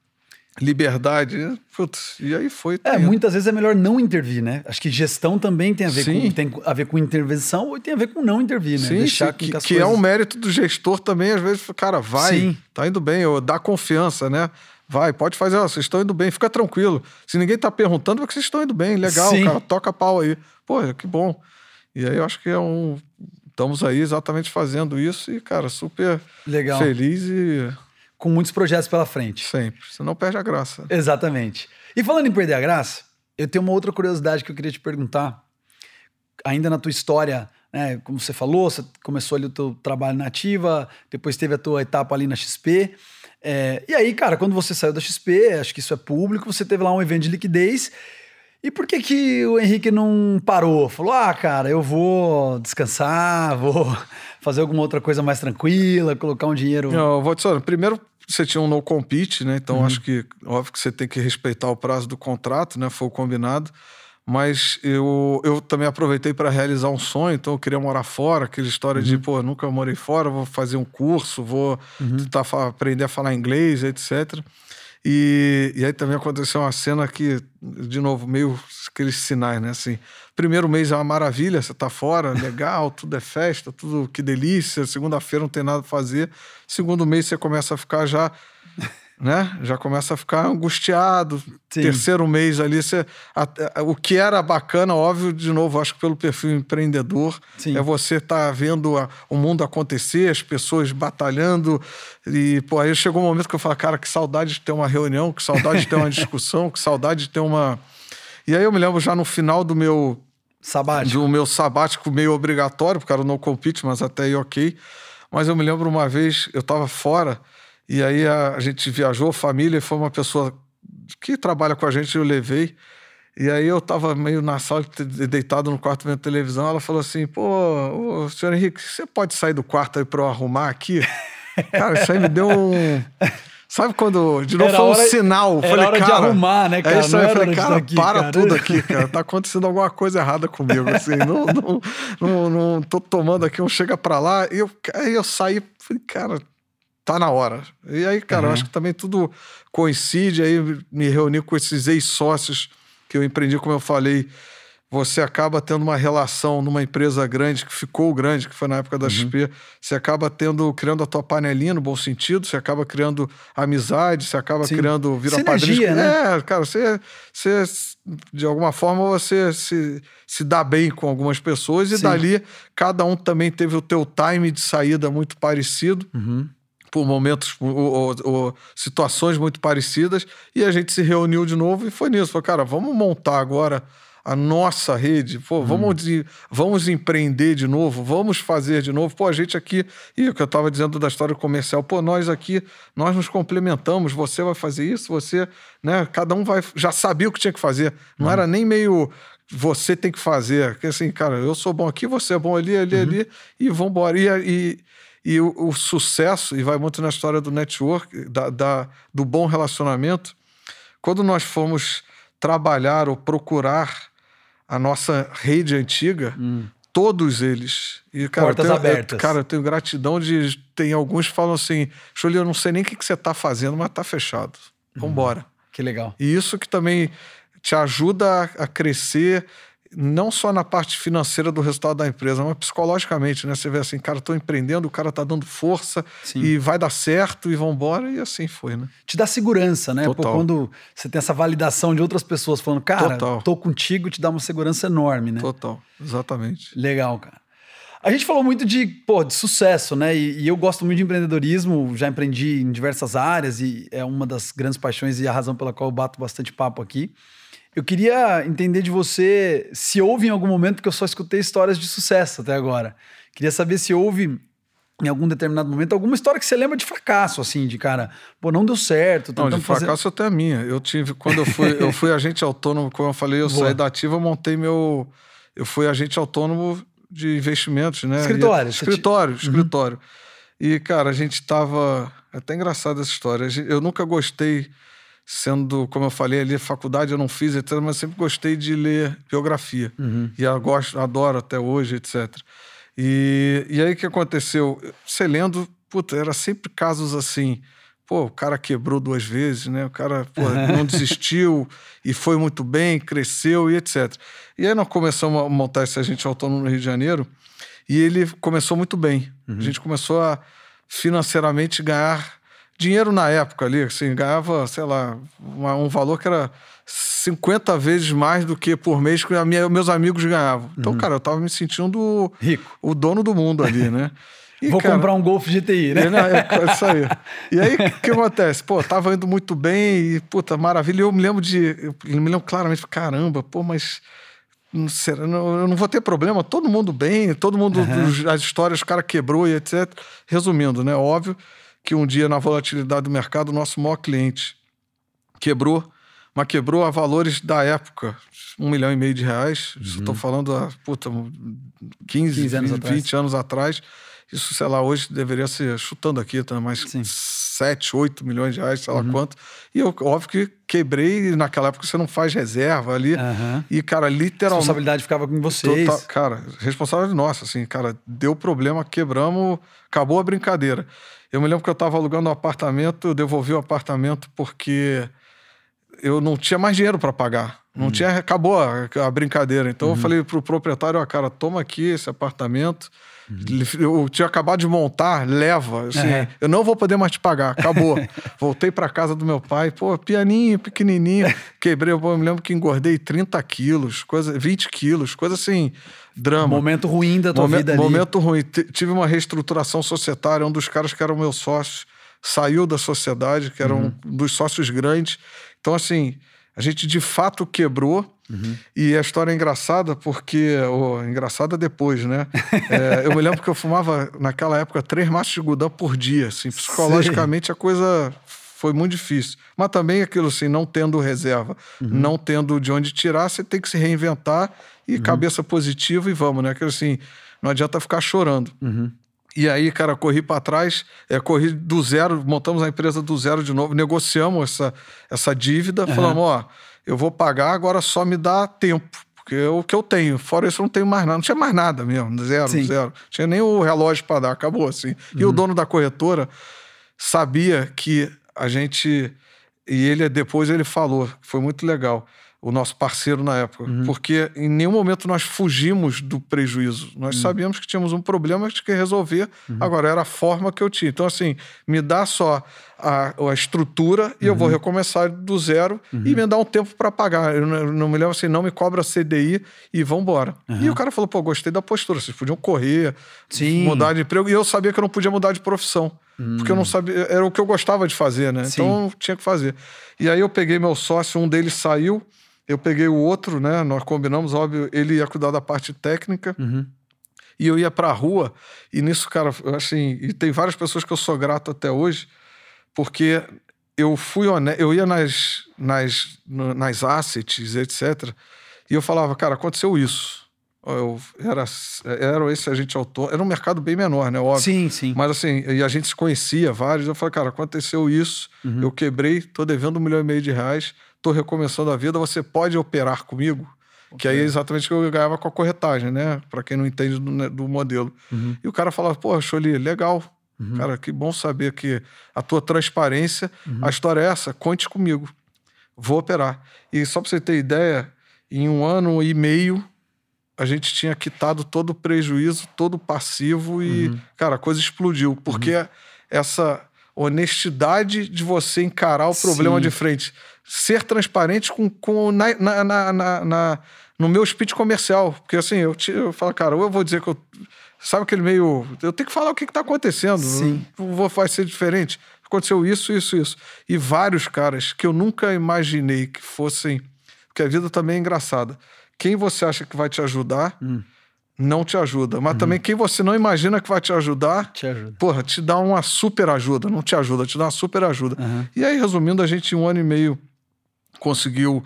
Liberdade. né? Putz, e aí foi. É, muitas vezes é melhor não intervir, né? Acho que gestão também tem a ver, Sim. com, tem a ver com intervenção ou tem a ver com não intervir, né? Sim, Deixar sim, que, que as que é coisas... um mérito do gestor também, às vezes, cara, vai, Sim. tá indo bem, ou dá confiança, né? Vai, pode fazer, ó, vocês estão indo bem, fica tranquilo. Se ninguém tá perguntando, é que vocês estão indo bem, legal, Sim. cara, toca pau aí. Pô, que bom. E aí eu acho que é um. Estamos aí exatamente fazendo isso e, cara, super Legal. feliz e Com muitos projetos pela frente. sempre. Senão perde a graça. Exatamente. E falando em perder a graça, eu tenho uma outra curiosidade que eu queria te perguntar. Ainda na tua história, né, como você falou, você começou ali o teu trabalho na ativa, depois teve a tua etapa ali na XP. É, e aí, cara, quando você saiu da XP, acho que isso é público, você teve lá um evento de liquidez. E por que que o Henrique não parou? Falou, ah, cara, eu vou descansar, (laughs) vou fazer alguma outra coisa mais tranquila, colocar um dinheiro... Não, eu vou te falar, primeiro você tinha um no compete, né? Então Uhum. acho que óbvio que você tem que respeitar o prazo do contrato, né? Foi o combinado. Mas eu, eu também aproveitei para realizar um sonho, então eu queria morar fora, aquela história Uhum. de, pô, nunca morei fora, vou fazer um curso, vou tentar fa- aprender a falar inglês, etc. E, e aí também aconteceu uma cena que, de novo, meio aqueles sinais, né? Assim, primeiro mês é uma maravilha, você tá fora, legal, (laughs) tudo é festa, tudo que delícia. Segunda-feira não tem nada pra fazer. Segundo mês você começa a ficar já, né? Já começa a ficar angustiado. Sim. Terceiro mês ali, você, a- a- o que era bacana, óbvio, de novo, acho que pelo perfil empreendedor, Sim. é você estar vendo a- o mundo acontecer, as pessoas batalhando. E, pô, aí chegou um momento que eu falei, cara, que saudade de ter uma reunião, que saudade de ter uma (laughs) discussão, que saudade de ter uma. E aí eu me lembro já no final do meu, Sabático. do meu sabático meio obrigatório, porque era no compete, mas até aí ok. Mas eu me lembro uma vez, eu estava fora, e aí a, a gente viajou, família, foi uma pessoa que trabalha com a gente, eu levei. E aí eu tava meio na sala, deitado no quarto vendo televisão, ela falou assim, pô, ô, senhor Henrique, você pode sair do quarto aí pra eu arrumar aqui? (laughs) Cara, isso aí me deu um... Sabe quando, de novo, Era foi um hora- sinal. era falei, hora de cara, arrumar, né, cara? É isso aí, eu falei, de cara, aqui, para cara. tudo aqui, cara. Tá acontecendo alguma coisa errada comigo, assim. (laughs) Não, não, não, não tô tomando aqui um chega pra lá. E eu, aí eu saí, falei, cara, tá na hora. E aí, cara, eu Uhum. acho que também tudo coincide. Aí me reuni com esses ex-sócios que eu empreendi, como eu falei. Você acaba tendo uma relação numa empresa grande, que ficou grande, que foi na Uhum. época da XP. Você acaba tendo, criando a tua panelinha no bom sentido, você acaba criando amizade, você acaba Sim. criando, vira Sinergia, padrinho. né? É, cara, você, você, de alguma forma, você se, se dá bem com algumas pessoas e Sim. dali cada um também teve o teu time de saída muito parecido Uhum. Por momentos ou, ou- ou situações muito parecidas e a gente se reuniu de novo e foi nisso. Falei, cara, vamos montar agora a nossa rede, pô, vamos, de- vamos empreender de novo, vamos fazer de novo. Pô, a gente aqui, e o que eu estava dizendo da história comercial, pô, nós aqui, nós nos complementamos, você vai fazer isso, você, né, cada um vai, já sabia o que tinha que fazer, não era nem meio você tem que fazer, porque assim, cara, eu sou bom aqui, você é bom ali, ali, ali, e vambora. E, e, e o, o sucesso, e vai muito na história do network, da, da- do bom relacionamento, quando nós fomos trabalhar ou procurar a nossa rede antiga, todos eles. E, cara, Portas eu tenho, abertas. Eu, cara, eu tenho gratidão de. Tem alguns que falam assim: Júlio, eu não sei nem o que, que você está fazendo, mas tá fechado. Vambora. Que legal. E isso que também te ajuda a, a crescer não só na parte financeira do resultado da empresa, mas psicologicamente, né? Você vê assim, cara, estou empreendendo, o cara tá dando força Sim. e vai dar certo e vambora, e assim foi, né? Te dá segurança, né? Total. Pô, quando você tem essa validação de outras pessoas falando, cara, Total. tô contigo, te dá uma segurança enorme, né? Total, exatamente. Legal, cara. A gente falou muito de, pô, de sucesso, né? E, e, eu gosto muito de empreendedorismo, já empreendi em diversas áreas e é uma das grandes paixões e a razão pela qual eu bato bastante papo aqui. Eu queria entender de você se houve em algum momento, porque eu só escutei histórias de sucesso até agora. Queria saber se houve em algum determinado momento alguma história que você lembra de fracasso, assim, de cara, pô, não deu certo. Não, de fracasso fazer... até a minha. Eu tive, quando eu fui, eu fui agente autônomo, como eu falei, eu Boa. saí da ativa, montei meu. Eu fui agente autônomo de investimentos, né? Escritório. escritório, te... escritório. Uhum. E, cara, a gente tava. É até engraçada essa história. Eu nunca gostei sendo, como eu falei ali, faculdade eu não fiz, etc., mas sempre gostei de ler biografia. Uhum. E eu gosto, adoro até hoje, etc. E, e aí o que aconteceu? Você lendo, puta, era sempre casos assim. Pô, o cara quebrou duas vezes, né? O cara pô, (laughs) não desistiu e foi muito bem, cresceu e etc. E aí nós começamos a montar esse agente autônomo no Rio de Janeiro e ele começou muito bem. Uhum. A gente começou a financeiramente ganhar dinheiro na época ali, assim, ganhava, sei lá, uma, um valor que era 50 vezes mais do que por mês que minha, meus amigos ganhavam. Então, uhum. cara, eu tava me sentindo rico, o dono do mundo ali, né? (laughs) E, Vou cara, comprar um Golf GTI, né? É, é isso aí. E aí, o (laughs) que acontece? Pô, tava indo muito bem e, puta, maravilha. Eu me lembro de. Eu me lembro claramente, caramba, pô, mas. Não, será, não, eu não vou ter problema, todo mundo bem, todo mundo, uhum. as histórias, o cara quebrou e etc. Resumindo, né? Óbvio que um dia, na volatilidade do mercado, o nosso maior cliente quebrou, mas quebrou a valores da época, um milhão e meio de reais. Uhum. Estou falando há puta, 15, 15 anos 20 atrás. anos atrás. Isso, sei lá, hoje deveria ser, chutando aqui, tá, mais Sim. 7, 8 milhões de reais, sei lá uhum. quanto. E eu, óbvio que quebrei, e naquela época você não faz reserva ali. Uhum. E, cara, literalmente. A responsabilidade ficava com vocês. Total, cara, responsabilidade nossa, assim, cara, deu problema, quebramos, acabou a brincadeira. Eu me lembro que eu estava alugando um apartamento, eu devolvi o apartamento porque eu não tinha mais dinheiro para pagar. Não uhum. tinha, acabou a, a brincadeira. Então uhum. eu falei pro proprietário, ó, cara, toma aqui esse apartamento. Eu tinha acabado de montar, leva. Assim, uhum. Eu não vou poder mais te pagar, acabou. (laughs) Voltei para casa do meu pai, pô, pianinho, pequenininho. Quebrei, eu me lembro que engordei 30 quilos, coisa, 20 quilos, coisa assim, drama. Momento ruim da tua Momen vida ali. Momento ruim. T tive uma reestruturação societária, um dos caras que eram meus sócios saiu da sociedade, que era uhum. um dos sócios grandes. Então, assim, a gente de fato quebrou. Uhum. E a história é engraçada porque. Oh, engraçada depois, né? é, eu me lembro que eu fumava, naquela época, três maços de gudão por dia. Assim, psicologicamente a coisa foi muito difícil. Mas também aquilo assim, não tendo reserva, uhum. não tendo de onde tirar, você tem que se reinventar e uhum. cabeça positiva e vamos, né? Aquilo assim, não adianta ficar chorando. Uhum. E aí, cara, corri para trás, é, corri do zero, montamos a empresa do zero de novo, negociamos essa, essa dívida, falamos, ó, eu vou pagar, agora só me dá tempo, porque é o que eu tenho. Fora isso, eu não tenho mais nada. Não tinha mais nada mesmo, zero, Sim. zero. Tinha nem o relógio para dar, acabou assim. Uhum. E o uhum. dono da corretora sabia que a gente. E ele depois ele falou, foi muito legal o nosso parceiro na época, uhum. porque em nenhum momento nós fugimos do prejuízo. Nós uhum. sabíamos que tínhamos um problema que tinha que resolver, uhum. agora era a forma que eu tinha. Então, assim, me dá só a, a estrutura e eu vou uhum. recomeçar do zero e uhum. me dá um tempo para pagar. Eu não, eu não, me lembro assim, não me cobra CDI e vão embora. E o cara falou, pô, gostei da postura, vocês podiam correr, Sim. mudar de emprego. E eu sabia que eu não podia mudar de profissão. Porque eu não hum. sabia, era o que eu gostava de fazer, né? Sim. Então tinha que fazer. E aí eu peguei meu sócio, um deles saiu, eu peguei o outro, né? Nós combinamos, óbvio, ele ia cuidar da parte técnica. Uhum. E eu ia pra rua, e nisso, cara, assim, e tem várias pessoas que eu sou grato até hoje, porque eu fui honesto, eu ia nas, nas, nas assets, etc., e eu falava, cara, aconteceu isso. Eu era, era esse agente autônomo, era um mercado bem menor, né? Óbvio. Sim, sim. Mas assim, e a gente se conhecia vários. Eu falei, cara, aconteceu isso, uhum. eu quebrei, tô devendo um milhão e meio de reais, estou recomeçando a vida, você pode operar comigo? Okay. Que aí é exatamente o que eu ganhava com a corretagem, né? Para quem não entende do, né, do modelo. Uhum. E o cara falava, pô, Choli, legal. Uhum. Cara, que bom saber que a tua transparência, uhum. a história é essa, conte comigo. Vou operar. E só para você ter ideia, em um ano e meio a gente tinha quitado todo o prejuízo, todo o passivo e, uhum. cara, a coisa explodiu. Porque uhum. essa honestidade de você encarar o problema Sim. de frente, ser transparente com, com na, na, na, na, no meu speech comercial. Porque assim, eu, te, eu falo, cara, ou eu vou dizer que eu. Sabe aquele meio. Eu tenho que falar o que está acontecendo. Sim. Vou, vai ser diferente. Aconteceu isso, isso, isso. E vários caras que eu nunca imaginei que fossem. Porque a vida também é engraçada. Quem você acha que vai te ajudar. Hum não te ajuda. Mas uhum. também quem você não imagina que vai te ajudar, te ajuda. porra, te dá uma super ajuda. Não te ajuda, te dá uma super ajuda. Uhum. E aí, resumindo, a gente, em um ano e meio, conseguiu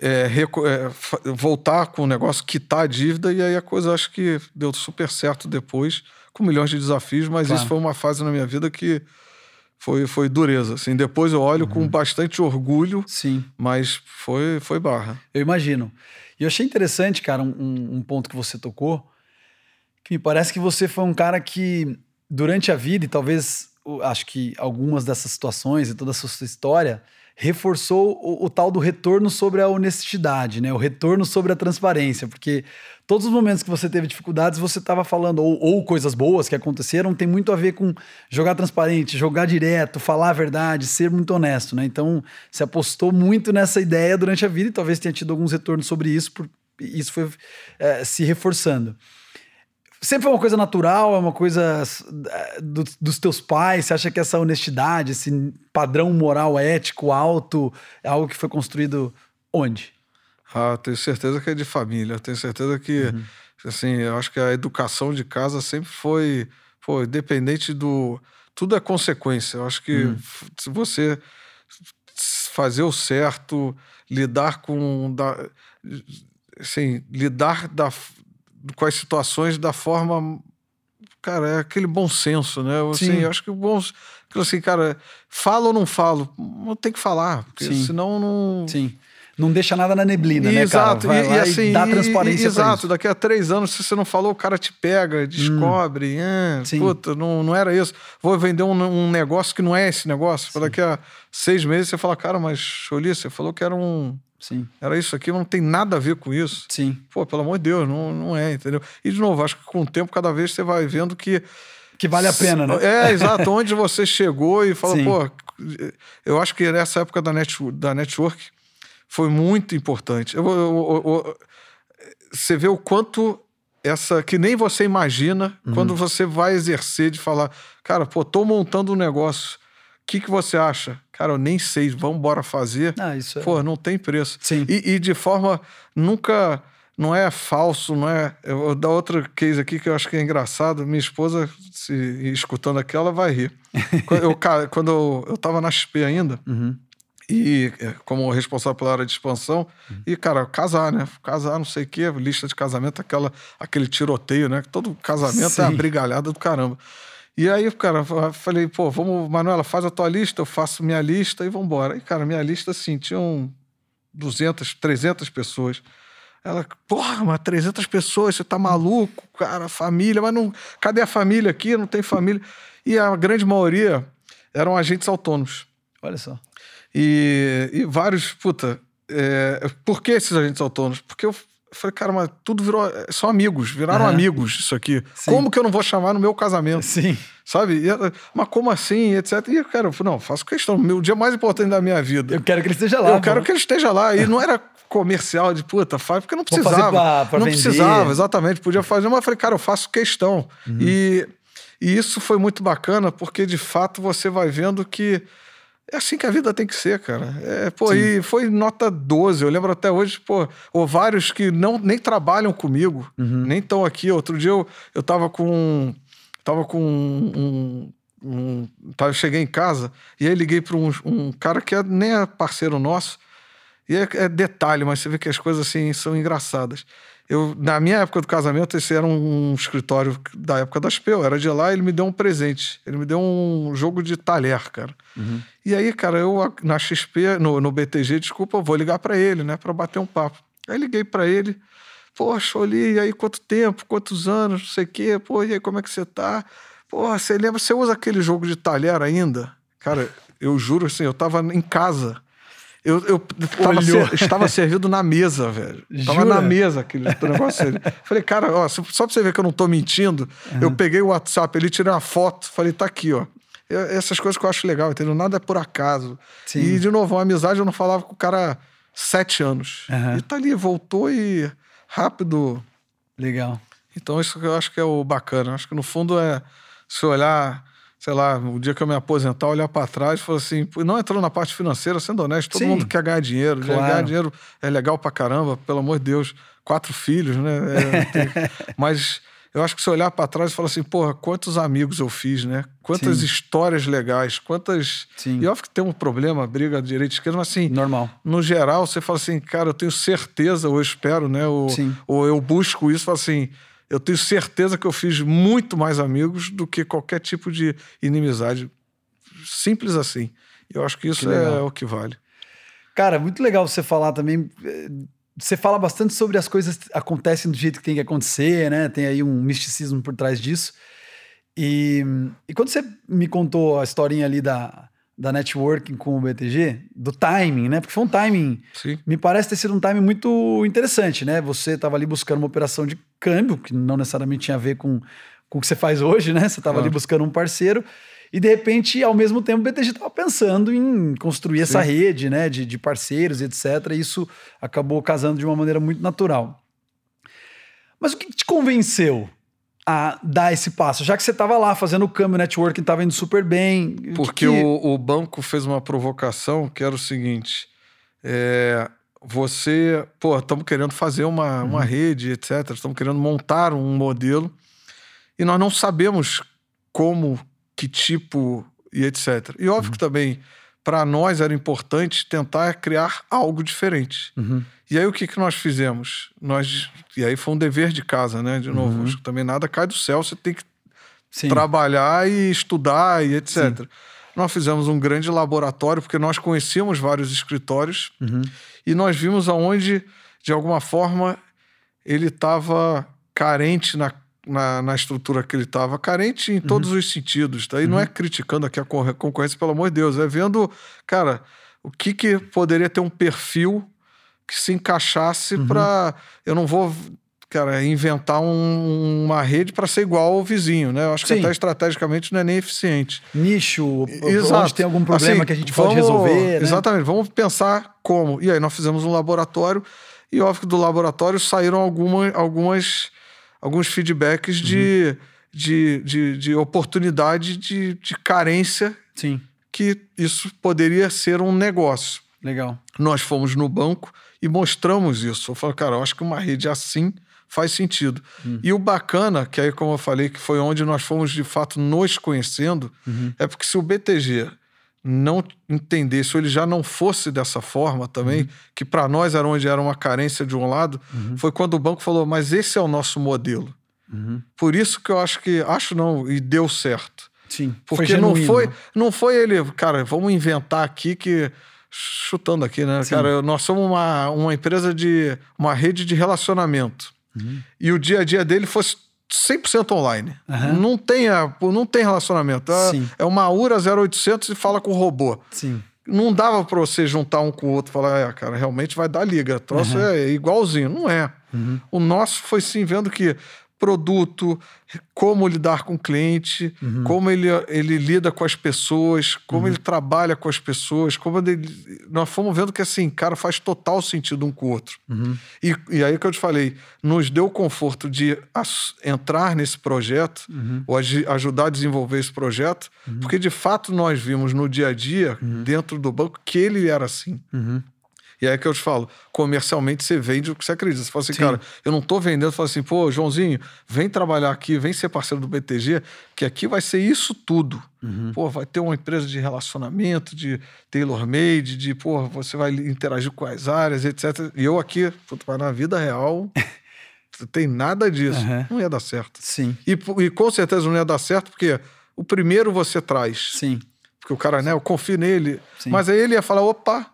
é, é, voltar com o negócio, quitar a dívida, e aí a coisa acho que deu super certo depois, com milhões de desafios, mas claro. isso foi uma fase na minha vida que foi, foi dureza. Assim, depois eu olho uhum. com bastante orgulho, Sim. mas foi, foi barra. Eu imagino. E eu achei interessante, cara, um, um ponto que você tocou, que me parece que você foi um cara que, durante a vida, e talvez acho que algumas dessas situações e toda a sua história, reforçou o, o, tal do retorno sobre a honestidade, né? O retorno sobre a transparência, porque todos os momentos que você teve dificuldades, você estava falando, ou, ou, coisas boas que aconteceram, tem muito a ver com jogar transparente, jogar direto, falar a verdade, ser muito honesto, né? Então, você apostou muito nessa ideia durante a vida e talvez tenha tido alguns retornos sobre isso, por isso foi é, se reforçando sempre foi uma coisa natural, é uma coisa eh, do, dos teus pais? Você acha que essa honestidade, esse padrão moral ético alto, é algo que foi construído onde? Ah, tenho certeza que é de família. Tenho certeza que, uhum. assim, eu acho que a educação de casa sempre foi, pô, independente do. Tudo é consequência. Eu acho que uhum. se você fazer o certo, lidar com. Da, assim, lidar da, com as situações da forma. Cara, é aquele bom senso, né? Assim, Sim. Eu acho que o bom. Assim, cara, falo ou não falo? Não tem que falar, porque Sim. senão não. Sim. Não deixa nada na neblina, né, exato. né, cara? Vai e, e assim, dá transparência e, Exato, daqui a três anos, se você não falou, o cara te pega, descobre. Hum. É, puta, não, não era isso. Vou vender um, um negócio que não é esse negócio. Sim. Daqui a seis meses você fala, cara, mas Choli, você falou que era um Sim. Era isso aqui, não tem nada a ver com isso. Sim. Pô, pelo amor de Deus, não, não é, entendeu? E, de novo, acho que com o tempo, cada vez você vai vendo que. Que vale a pena, né? É, exato. Onde você chegou e falou, Sim. pô, eu acho que nessa época da, net, da network foi muito importante. Eu, eu, eu, você vê o quanto essa. que nem você imagina uhum. quando você vai exercer de falar, cara, pô, tô montando um negócio que, que você acha? Cara, eu nem sei, vamos embora fazer. Ah, isso é... Pô, não tem preço. Sim. E, e de forma nunca. Não é falso, não é. Eu vou dar outra case aqui que eu acho que é engraçado. Minha esposa, se escutando aquela, vai rir. (laughs) quando eu, quando eu, eu tava na XP ainda, uhum. e é, como responsável pela área de expansão, uhum. e, cara, casar, né? Casar, não sei o quê, lista de casamento, aquela, aquele tiroteio, né? Todo casamento Sim. é a brigalhada do caramba. E aí, cara, falei, pô, vamos, Manuela, faz a tua lista, eu faço minha lista e vamos embora. E, cara, minha lista, assim, tinham 200, 300 pessoas. Ela, porra, mas 300 pessoas, você tá maluco, cara, família, mas não. Cadê a família aqui? Não tem família. E a grande maioria eram agentes autônomos. Olha só. E, e vários, puta, é, por que esses agentes autônomos? Porque eu falei, cara, mas tudo virou. São amigos, viraram uhum. amigos isso aqui. Sim. Como que eu não vou chamar no meu casamento? Sim. Sabe? E, mas como assim? Etc. E, cara, eu falei, não, faço questão. O dia mais importante da minha vida. Eu quero que ele esteja lá. Eu quero que ele esteja lá. E não era comercial de puta, faz, porque não precisava. Pra, pra não vender. precisava, exatamente. Podia fazer, mas eu falei, cara, eu faço questão. Uhum. E, e isso foi muito bacana, porque de fato você vai vendo que é assim que a vida tem que ser, cara. É, pô, Sim. e foi nota 12. Eu lembro até hoje, pô, ou vários que não, nem trabalham comigo, uhum. nem estão aqui. Outro dia eu, eu tava com. Tava com um. um, um tá, eu cheguei em casa e aí liguei para um, um cara que é, nem é parceiro nosso. E é, é detalhe, mas você vê que as coisas assim são engraçadas. Eu, na minha época do casamento, esse era um, escritório da época da Speu, era de lá, ele me deu um presente. Ele me deu um jogo de talher, cara. Uhum. E aí, cara, eu na XP, no, no BTG, desculpa, vou ligar para ele, né, para bater um papo. Aí liguei para ele, poxa, Oli, e aí quanto tempo, quantos anos, não sei o quê, pô, e aí como é que você tá? Pô, você lembra, você usa aquele jogo de talher ainda? Cara, eu juro assim, eu tava em casa Eu, eu tava ser, estava servido na mesa, velho. Jura? Tava na mesa aquele negócio ali. Falei, cara, ó, só pra você ver que eu não tô mentindo, uhum. eu peguei o WhatsApp, ele tirei uma foto, falei, tá aqui, ó. Eu, essas coisas que eu acho legal, entendeu? Nada é por acaso. Sim. E, de novo, uma amizade eu não falava com o cara sete anos. Uhum. E tá ali, voltou e rápido. Legal. Então, isso eu acho que é o bacana. Acho que no fundo é se olhar sei lá, o dia que eu me aposentar, olhar para trás e falar assim, não entrando na parte financeira, sendo honesto, todo Sim. mundo quer ganhar dinheiro. Claro. Ganhar dinheiro é legal pra caramba, pelo amor de Deus. Quatro filhos, né? É, tem... (laughs) Mas eu acho que se olhar para trás e falar assim, porra, quantos amigos eu fiz, né? Quantas Sim. histórias legais, quantas. Sim. E óbvio que tem um problema, briga de direita e esquerda, mas assim. Normal. No geral, você fala assim, cara, eu tenho certeza, ou eu espero, né? Ou, ou eu busco isso, falo assim eu tenho certeza que eu fiz muito mais amigos do que qualquer tipo de inimizade. Simples assim. Eu acho que isso que é o que vale. Cara, muito legal você falar também. Eh, você fala bastante sobre as coisas acontecem do jeito que tem que acontecer, né? Tem aí um misticismo por trás disso. E, e quando você me contou a historinha ali da, da networking com o BTG, do timing, né? Porque foi um timing. Sim. Me parece ter sido um timing muito interessante, né? Você estava ali buscando uma operação de câmbio, que não necessariamente tinha a ver com, com o que você faz hoje, né? Você estava ali buscando um parceiro. E de repente, ao mesmo tempo, o BTG estava pensando em construir Sim. essa rede né, de, de parceiros, etc. E isso acabou casando de uma maneira muito natural. Mas o que te convenceu a dar esse passo? Já que você estava lá fazendo o câmbio networking, estava indo super bem. Porque que... o, o, banco fez uma provocação que era o seguinte: é, você, pô, estamos querendo fazer uma, uhum. uma rede, etc. Estamos querendo montar um modelo e nós não sabemos como, que tipo e etc. E óbvio uhum. que também para nós era importante tentar criar algo diferente. Uhum. E aí o que, que nós fizemos? Nós e aí foi um dever de casa, né? De novo, uhum. acho que também nada cai do céu, você tem que Sim. trabalhar e estudar e etc. Sim. Nós fizemos um grande laboratório porque nós conhecíamos vários escritórios uhum. e nós vimos aonde de alguma forma ele estava carente na na, na estrutura que ele estava, carente em todos uhum. os sentidos. Tá? E uhum. não é uhum. criticando aqui a concorrência, pelo amor de Deus, é vendo, cara, o que, que poderia ter um perfil que se encaixasse uhum. para. Eu não vou cara, inventar um, uma rede para ser igual ao vizinho, né? Eu acho Sim. que até estrategicamente não é nem eficiente. Nicho, Exato. onde tem algum problema assim, que a gente vamos, pode resolver. Né? Exatamente, vamos pensar como. E aí nós fizemos um laboratório e óbvio que do laboratório saíram alguma, algumas alguns feedbacks uhum. de, de, de, de, oportunidade de, de carência. Sim. Que isso poderia ser um negócio. Legal. Nós fomos no banco e mostramos isso. Eu falei, cara, eu acho que uma rede assim faz sentido. Uhum. E o bacana, que aí, como eu falei, que foi onde nós fomos de fato nos conhecendo, uhum. é porque se o BTG não entendesse, ou ele já não fosse dessa forma também, uhum. que para nós era onde era uma carência de um lado, uhum. foi quando o banco falou: mas esse é o nosso modelo. Uhum. Por isso que eu acho que, acho não, e deu certo. Sim. Porque foi não foi, não foi ele, cara, vamos inventar aqui que. Chutando aqui, né? Sim. Cara, nós somos uma, uma empresa de. uma rede de relacionamento. Uhum. E o dia a dia dele fosse 100% online. Uhum. Não, tem não tem relacionamento. É, é uma URA 0800 e fala com o robô. Sim. Não dava para você juntar um com o outro e falar, é, cara, realmente vai dar liga. O troço uhum. é igualzinho. Não é. Uhum. O nosso foi sim vendo que produto, como lidar com o cliente, uhum. como ele, ele lida com as pessoas, como uhum. ele trabalha com as pessoas, como ele, nós fomos vendo que assim, cara, faz total sentido um com o outro. Uhum. E, e aí que eu te falei, nos deu o conforto de entrar nesse projeto, uhum. ou ajudar a desenvolver esse projeto, uhum. porque de fato nós vimos no dia a dia, uhum. dentro do banco, que ele era assim. E aí é que eu te falo, comercialmente você vende o que você acredita. Você fala assim, Sim. cara, eu não tô vendendo, você fala assim, pô, Joãozinho, vem trabalhar aqui, vem ser parceiro do BTG, que aqui vai ser isso tudo. Uhum. Pô, vai ter uma empresa de relacionamento, de tailor-made, de, pô, você vai interagir com as áreas, etc. E eu aqui, puto, na vida real, (laughs) tem nada disso. Uhum. Não ia dar certo. Sim. E, e com certeza não ia dar certo, porque o primeiro você traz. Sim. Porque o cara, né, eu confio nele. Sim. Mas aí ele ia falar, opa,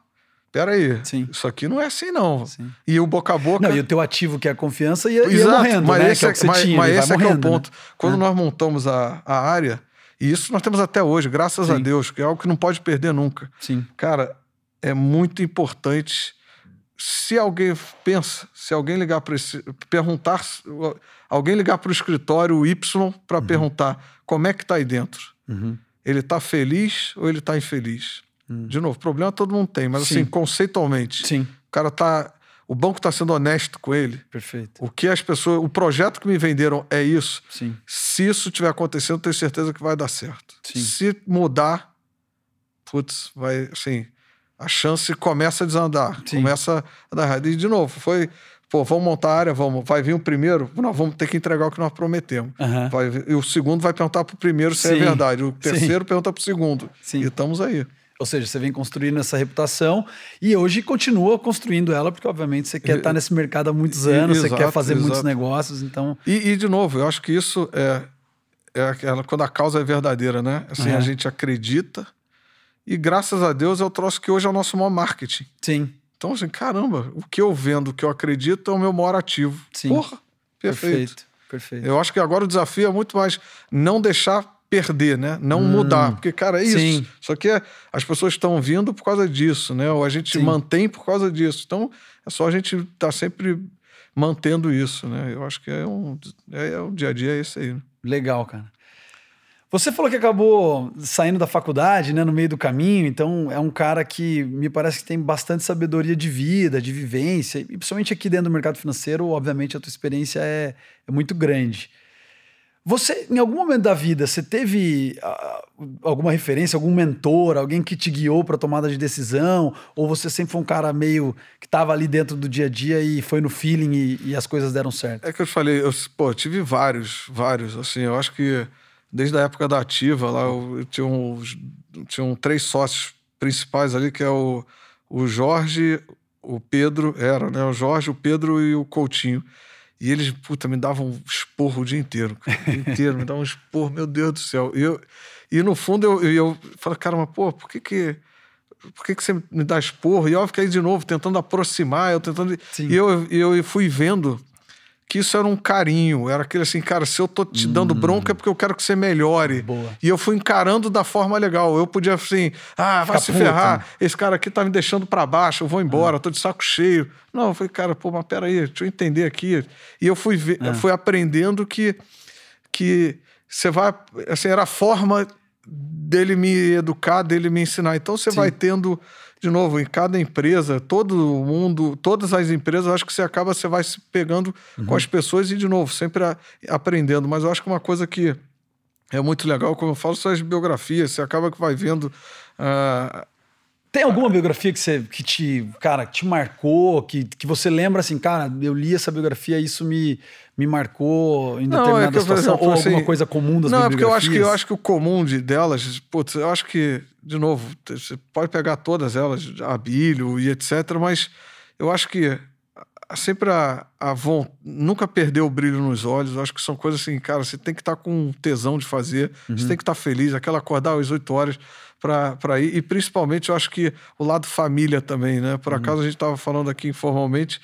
peraí, Sim. isso aqui não é assim não. Sim. E o boca a boca... Não, e o teu ativo que é a confiança ia, ia morrendo, mas né? Esse é, que é, mas, tinha, mas esse é que é o ponto. Né? Quando é. nós montamos a, a área, e isso nós temos até hoje, graças Sim. a Deus, que é algo que não pode perder nunca. Sim. Cara, é muito importante. Se alguém pensa, se alguém ligar para esse. perguntar. Alguém ligar para o escritório Y para uhum. perguntar como é que está aí dentro. Uhum. Ele está feliz ou ele está infeliz? Uhum. De novo, problema todo mundo tem, mas Sim. assim, conceitualmente. Sim. O cara tá. O banco está sendo honesto com ele. Perfeito. O que as pessoas. O projeto que me venderam é isso. Sim. Se isso tiver acontecendo, eu tenho certeza que vai dar certo. Sim. Se mudar, putz, vai. Assim, a chance começa a desandar. Sim. Começa a dar errado. E, de novo, foi. Pô, vamos montar a área, vamos. Vai vir o primeiro, nós vamos ter que entregar o que nós prometemos. Uhum. Vai, e o segundo vai perguntar para o primeiro se é Sim. é verdade. O terceiro pergunta para o segundo. Sim. E estamos aí. Ou seja, você vem construindo essa reputação e hoje continua construindo ela, porque obviamente você quer estar nesse mercado há muitos anos, exato, você quer fazer exato. muitos negócios, então. E, e, de novo, eu acho que isso é, é aquela, quando a causa é verdadeira, né? Assim, uhum. a gente acredita e graças a Deus é o troço que hoje é o nosso maior marketing. Sim. Então, assim, caramba, o que eu vendo, o que eu acredito é o meu maior ativo. Sim. Porra, perfeito. Perfeito. perfeito. Eu acho que agora o desafio é muito mais não deixar perder, né? Não hum, mudar. Porque, cara, é isso. Sim. Só que as pessoas estão vindo por causa disso, né? Ou a gente sim. mantém por causa disso. Então, é só a gente estar tá sempre mantendo isso, né? Eu acho que é um, é, é o dia a dia é esse aí. Né? Legal, cara. Você falou que acabou saindo da faculdade, né, no meio do caminho, então é um cara que me parece que tem bastante sabedoria de vida, de vivência, e principalmente aqui dentro do mercado financeiro, obviamente a tua experiência é, é muito grande. Você, em algum momento da vida, você teve uh, alguma referência, algum mentor, alguém que te guiou para tomada de decisão? Ou você sempre foi um cara meio que estava ali dentro do dia a dia e foi no feeling e, e, as coisas deram certo? É que eu te falei, eu, pô, tive vários, vários. Assim, eu acho que desde a época da Ativa, lá eu, eu tinha, uns, tinha um, três sócios principais ali, que é o, o Jorge, o Pedro, era, né? O Jorge, o Pedro e o Coutinho. E eles, puta, me davam um esporro o dia inteiro. O dia inteiro, me davam um esporro, meu Deus do céu. E, eu, e no fundo eu, eu, eu falo, cara, mas pô, por que que, por que que você me dá esporro? E eu fiquei de novo tentando aproximar, eu tentando... Sim. E eu, eu fui vendo que isso era um carinho, era aquele assim, cara, se eu tô te dando hum. bronca é porque eu quero que você melhore. Boa. E eu fui encarando da forma legal. Eu podia assim, ah, vai Fica se puta. ferrar, esse cara aqui tá me deixando para baixo, eu vou embora, ah. tô de saco cheio. Não, eu falei, cara, pô, mas peraí, deixa eu entender aqui. E eu fui, ver, eu fui aprendendo que, que você vai, assim, era a forma dele me educar, dele me ensinar. Então você Sim. vai tendo de novo, em cada empresa, todo mundo, todas as empresas, eu acho que você acaba, você vai se pegando uhum. com as pessoas e, de novo, sempre a, aprendendo. Mas eu acho que uma coisa que é muito legal, como eu falo, são as biografias, você acaba que vai vendo. Uh, tem alguma biografia que, você, que te, cara, te marcou, que, que você lembra assim, cara, eu li essa biografia e isso me, me marcou em não, determinada é que, situação, exemplo, ou alguma assim, coisa comum das Não, é porque eu acho que eu acho que o comum de, delas, putz, eu acho que, de novo, você pode pegar todas elas, Abílio e etc., mas eu acho que sempre a, a von, nunca perder o brilho nos olhos. Eu acho que são coisas assim, cara, você tem que estar tá com tesão de fazer, uhum. você tem que estar tá feliz, aquela acordar às 8 horas para ir. E principalmente eu acho que o lado família também, né? Por uhum. acaso a gente estava falando aqui informalmente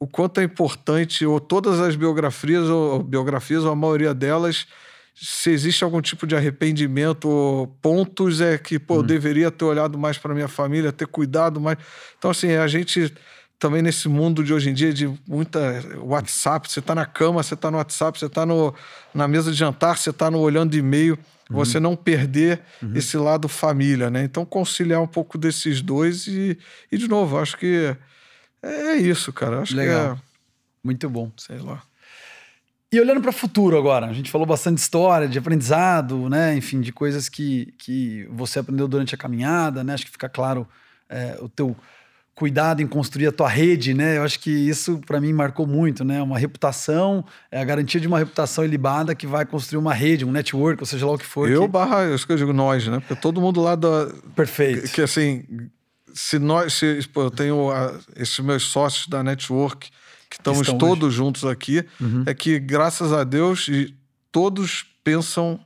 o quanto é importante, ou todas as biografias, ou biografias, ou a maioria delas, se existe algum tipo de arrependimento ou pontos é que, pô, uhum. eu deveria ter olhado mais para minha família, ter cuidado mais. Então, assim, a gente também nesse mundo de hoje em dia de muita WhatsApp, você está na cama, você está no WhatsApp, você está na mesa de jantar, você está no olhando e-mail, uhum. você não perder uhum. esse lado família, né? Então conciliar um pouco desses dois e, e de novo, acho que é isso, cara. Acho Legal. que é... Muito bom. Sei lá. E olhando para o futuro agora, a gente falou bastante de história, de aprendizado, né? Enfim, de coisas que, que você aprendeu durante a caminhada, né? Acho que fica claro é, o teu cuidado em construir a tua rede, né? Eu acho que isso para mim marcou muito, né? Uma reputação, é a garantia de uma reputação ilibada que vai construir uma rede, um network, ou seja lá o que for. Eu que... barra, eu digo nós, né? Porque todo mundo lá da Perfeito. Que assim, se nós, se, pô, eu tenho a, esses meus sócios da network que estamos Estão todos hoje. juntos aqui, uhum. é que graças a Deus todos pensam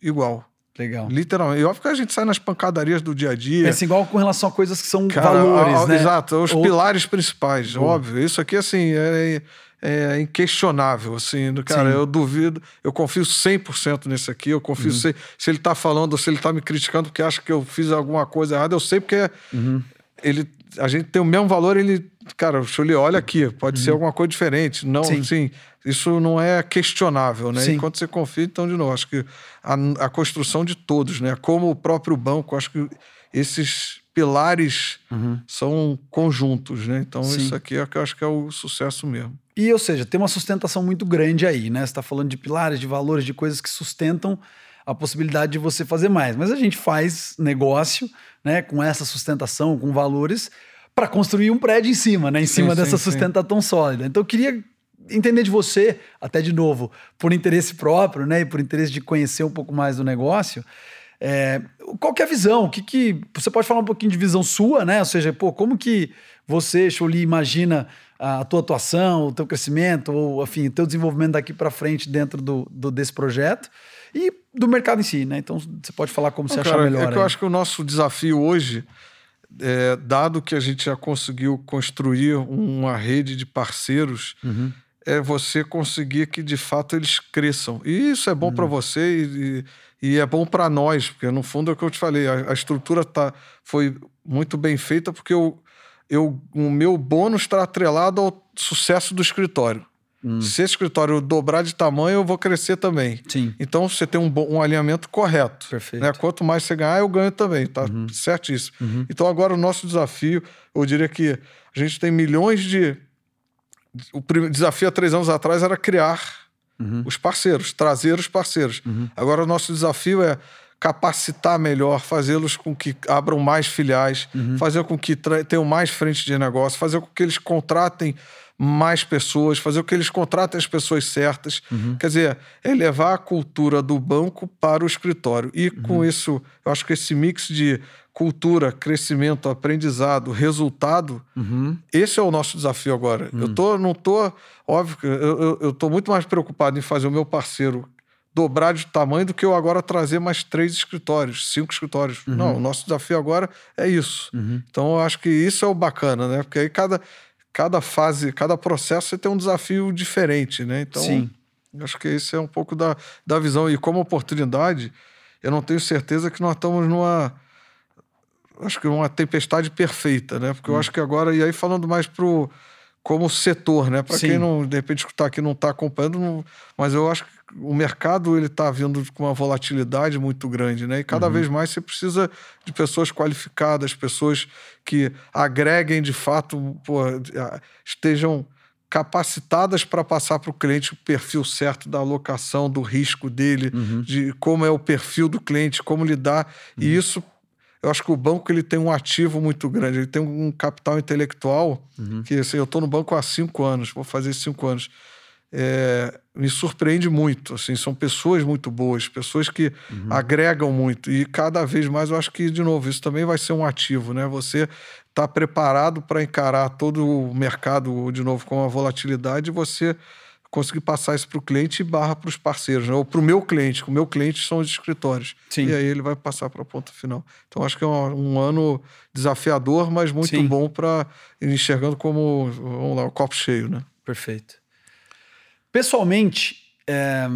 igual. Legal. Literalmente. E óbvio que a gente sai nas pancadarias do dia a dia. É igual com relação a coisas que são Cara, valores, a, a, né? Exato, os Ou... pilares principais, óbvio. Isso aqui, assim, é, é inquestionável, assim. Cara, Sim. eu duvido, eu confio 100% nesse aqui, eu confio uhum. se, se ele tá falando, se ele tá me criticando porque acha que eu fiz alguma coisa errada, eu sei porque... Uhum. ele, a gente tem o mesmo valor, ele, cara, o Chuli, olha aqui, pode ser alguma coisa diferente. Não, Sim. sim, isso não é questionável, né? Sim. Enquanto você confia, então, de novo, acho que a, a construção de todos, né? Como o próprio banco, acho que esses pilares são conjuntos, né? Então, Sim. isso aqui é o que eu acho que é o sucesso mesmo. E, ou seja, tem uma sustentação muito grande aí, né? Você está falando de pilares, de valores, de coisas que sustentam a possibilidade de você fazer mais. Mas a gente faz negócio, né, com essa sustentação, com valores, para construir um prédio em cima, né? Em Sim, cima sim, dessa sustentação sólida. Então eu queria entender de você, até de novo, por interesse próprio, né? E por interesse de conhecer um pouco mais do negócio. é, qual é a visão? O que, que você pode falar um pouquinho de visão sua, né? Ou seja, pô, como que você, Choli, imagina a tua atuação, o teu crescimento, ou enfim, o teu desenvolvimento daqui para frente dentro do, do- desse projeto e do mercado em si, né? Então você pode falar como você Não, achar cara, melhor. É que eu acho que o nosso desafio hoje, é, dado que a gente já conseguiu construir uma rede de parceiros, Uhum. é você conseguir que de fato eles cresçam. E isso é bom Uhum. para você e, e é bom para nós, porque no fundo é o que eu te falei, a, a estrutura tá, foi muito bem feita porque eu, eu, o meu bônus está atrelado ao sucesso do escritório. Hum. Se esse escritório dobrar de tamanho, eu vou crescer também. Sim, Então você tem um, bom- um alinhamento correto. Perfeito. Uhum. Né? Quanto mais você ganhar, eu ganho também. Tá certíssimo. Então agora o nosso desafio, eu diria que a gente tem milhões de. O desafio há três anos atrás era criar Uhum. os parceiros, trazer os parceiros. Agora o nosso desafio é capacitar melhor, fazê-los com que abram mais filiais, Uhum. fazer com que tenham mais frente de negócio, fazer com que eles contratem mais pessoas, fazer com que eles contratem as pessoas certas. Uhum. Quer dizer, é levar a cultura do banco para o escritório. E Uhum. com isso, eu acho que esse mix de cultura, crescimento, aprendizado, resultado, Uhum. esse é o nosso desafio agora. Eu tô, não tô, óbvio que eu, eu, tô muito mais preocupado em fazer o meu parceiro dobrar de tamanho do que eu agora trazer mais três escritórios, cinco escritórios. Não, o nosso desafio agora é isso. Então eu acho que isso é o bacana, né? Porque aí cada, cada fase, cada processo você tem um desafio diferente, né? Então, Sim. acho que esse é um pouco da, da visão. E como oportunidade, eu não tenho certeza que nós estamos numa acho que uma tempestade perfeita, né? Hum. Porque eu acho que agora, e aí falando mais pro como setor, né? Para quem não, de repente, escutar aqui não está acompanhando, não- mas eu acho que o mercado ele está vindo com uma volatilidade muito grande, né? E cada Uhum. vez mais você precisa de pessoas qualificadas, pessoas que agreguem de fato, pô, estejam capacitadas para passar para o cliente o perfil certo da alocação, do risco dele, Uhum. de como é o perfil do cliente, como lidar. E isso, eu acho que o banco ele tem um ativo muito grande, ele tem um capital intelectual que assim, eu estou no banco há cinco anos, vou fazer cinco anos. É, me surpreende muito. Assim, são pessoas muito boas, pessoas que agregam muito. E cada vez mais eu acho que, de novo, isso também vai ser um ativo, né? Você está preparado para encarar todo o mercado, de novo, com a volatilidade, e você conseguir passar isso para o cliente e barra para os parceiros, né? ou para o meu cliente, que o meu cliente são os escritórios. Sim. E aí ele vai passar para a ponta final. Então acho que é um, um ano desafiador, mas muito Sim. bom para enxergando como, vamos lá, o copo cheio, né? Perfeito. Pessoalmente, é,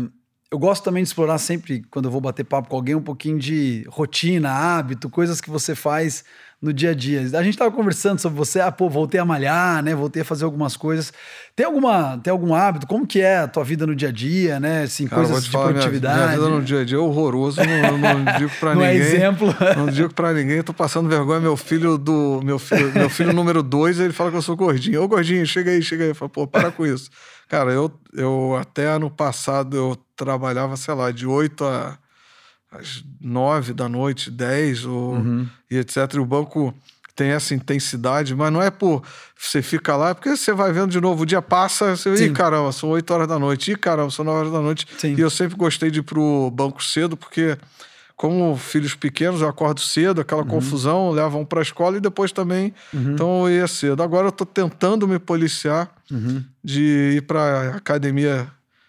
eu gosto também de explorar sempre, quando eu vou bater papo com alguém, um pouquinho de rotina, hábito, coisas que você faz no dia a dia. A gente estava conversando sobre você, ah, pô, voltei a malhar, né? Voltei a fazer algumas coisas. Tem alguma, tem algum hábito? Como que é a tua vida no dia a dia, né? Assim, Cara, coisas de falar, minha- produtividade. Minha, vida no dia a dia é horroroso, não, não (laughs) digo para Não é ninguém. exemplo. Não digo para ninguém, tô passando vergonha. Meu filho do meu filho, meu filho número dois, ele fala que eu sou gordinho. Ô, gordinho, chega aí, chega aí. Eu falo, pô, para com isso. Cara, eu, eu até ano passado eu trabalhava, sei lá, de 8 a, às 9 da noite, 10 ou, Uhum. e etc. E o banco tem essa intensidade, mas não é por você fica lá, porque você vai vendo de novo, o dia passa, você, Sim. ih, caramba, são 8 horas da noite, ih, caramba, são 9 horas da noite. Sim. E eu sempre gostei de ir pro banco cedo, porque como filhos pequenos, eu acordo cedo, aquela Uhum. confusão, levam para a escola e depois também, então eu ia cedo. Agora eu tô tentando me policiar Uhum. de ir para academia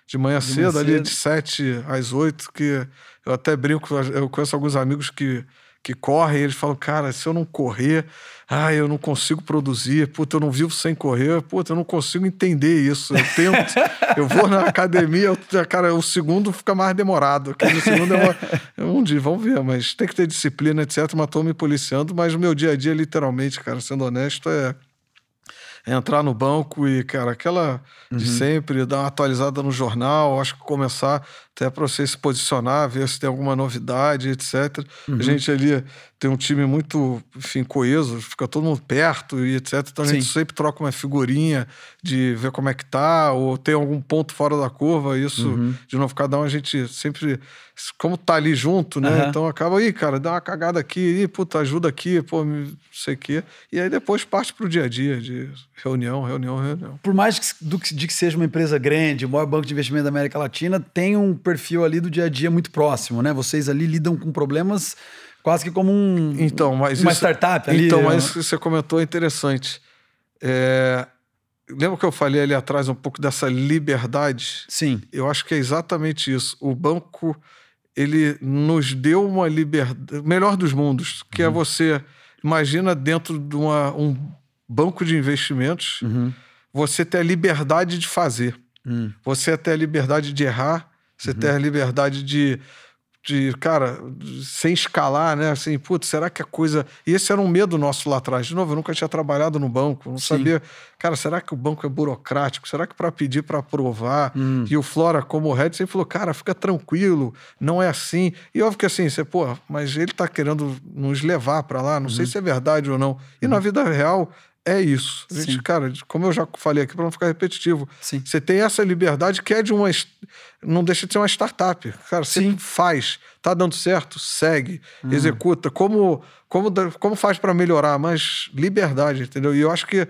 de manhã De manhã cedo, ali cedo. de 7 às 8, que eu até brinco, eu conheço alguns amigos que que correm, eles falam, cara, se eu não correr, ah, eu não consigo produzir, puta, eu não vivo sem correr, puta, eu não consigo entender isso. Eu tento, (laughs) eu vou na academia, eu, cara, o segundo fica mais demorado. Aquele segundo é uma, um dia, vamos ver, mas tem que ter disciplina, etc. Mas tô me policiando, mas o meu dia a dia, literalmente, cara, sendo honesto, é entrar no banco e, cara, aquela de uhum. sempre, dar uma atualizada no jornal, acho que começar até para você se posicionar, ver se tem alguma novidade, etc. Uhum. A gente ali tem um time muito, enfim, coeso, fica todo mundo perto e etc. Então a gente sempre troca uma figurinha de ver como é que tá, ou tem algum ponto fora da curva, isso, uhum. de novo, cada um a gente sempre, como tá ali junto, né? Uhum. Então acaba aí, cara, dá uma cagada aqui, e, puta, ajuda aqui, pô, não sei o quê. E aí depois parte pro dia a dia, de reunião, reunião, reunião. Por mais que, do, de que seja uma empresa grande, o maior banco de investimento da América Latina, tem um perfil ali do dia a dia muito próximo, né? Vocês ali lidam com problemas quase que como um, então, mas uma isso, startup ali. Então, mas isso que você comentou é interessante. É, lembra que eu falei ali atrás um pouco dessa liberdade? Sim. Eu acho que é exatamente isso. O banco, ele nos deu uma liberdade, melhor dos mundos, que é uhum. é você, imagina dentro de uma, um banco de investimentos, uhum. você ter a liberdade de fazer. Uhum. Você ter a liberdade de errar, você ter a liberdade de de, cara, sem escalar, né? Assim, putz, será que a coisa. E esse era um medo nosso lá atrás. De novo, eu nunca tinha trabalhado no banco, não Sim. sabia. Cara, será que o banco é burocrático? Será que para pedir para aprovar? Hum. E o Flora, como head, sempre falou, cara, fica tranquilo, não é assim. E óbvio que assim, você, pô, mas ele tá querendo nos levar para lá, não uhum. sei se é verdade ou não. E uhum. na vida real, é isso. A gente, Sim. cara, como eu já falei aqui, para não ficar repetitivo, Sim. você tem essa liberdade que é de uma. Não deixa de ser uma startup. Cara, você Sim. faz, tá dando certo, segue, hum. executa. Como, como, como faz para melhorar? Mas liberdade, entendeu? E eu acho que,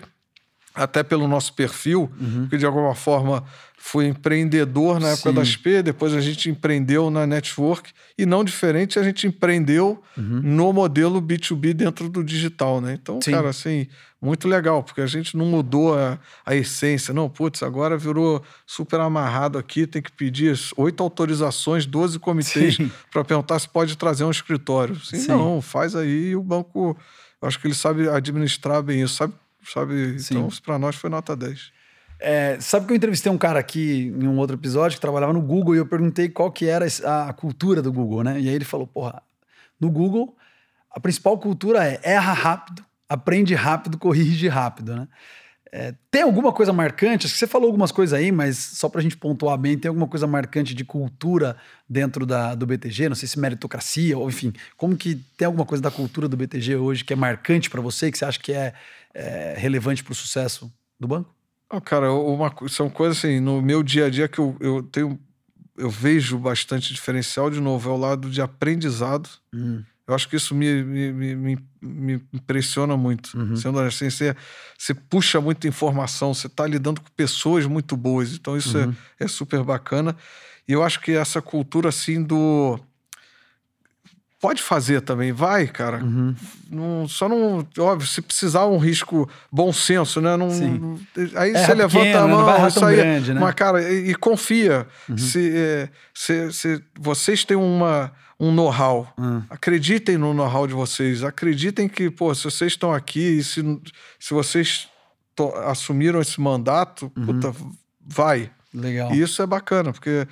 até pelo nosso perfil, uhum. que de alguma forma foi empreendedor na época Sim. da SP, depois a gente empreendeu na Network, e não diferente, a gente empreendeu uhum. no modelo B2B dentro do digital, né? Então, Sim. cara, assim, muito legal, porque a gente não mudou a, a essência. Não, putz, agora virou super amarrado aqui, tem que pedir oito autorizações, 12 comitês (laughs) para perguntar se pode trazer um escritório. Sim, Sim. não, faz aí e o banco, acho que ele sabe administrar bem isso, sabe? Sabe? Então, para nós foi nota 10. É, sabe que eu entrevistei um cara aqui em um outro episódio que trabalhava no Google e eu perguntei qual que era a cultura do Google, né? E aí ele falou, porra, no Google a principal cultura é erra rápido, aprende rápido, corrige rápido, né? É, tem alguma coisa marcante? Acho que você falou algumas coisas aí, mas só para a gente pontuar bem, tem alguma coisa marcante de cultura dentro da, do BTG? Não sei se meritocracia, ou enfim, como que tem alguma coisa da cultura do BTG hoje que é marcante para você, que você acha que é, é relevante para o sucesso do banco? Oh, cara, uma, são coisas assim, no meu dia a dia que eu, eu tenho, eu vejo bastante diferencial, de novo, é o lado de aprendizado. Hum. Eu acho que isso me, me, me, me impressiona muito. Uhum. Sendo assim, você, você puxa muita informação, você está lidando com pessoas muito boas. Então, isso é, uhum. é, é super bacana. E eu acho que essa cultura, assim, do pode fazer também, vai, cara. Uhum. Não, só não. Óbvio, se precisar um risco bom senso, né? Não, não aí é você levanta pequeno, a mão, isso aí. Grande, né? Mas, cara, e, e confia. Uhum. Se, é, se, se vocês têm uma, um know-how, uhum. acreditem no know-how de vocês. Acreditem que, pô, se vocês estão aqui e se, se vocês assumiram esse mandato, uhum. puta, vai. Legal. E isso é bacana, porque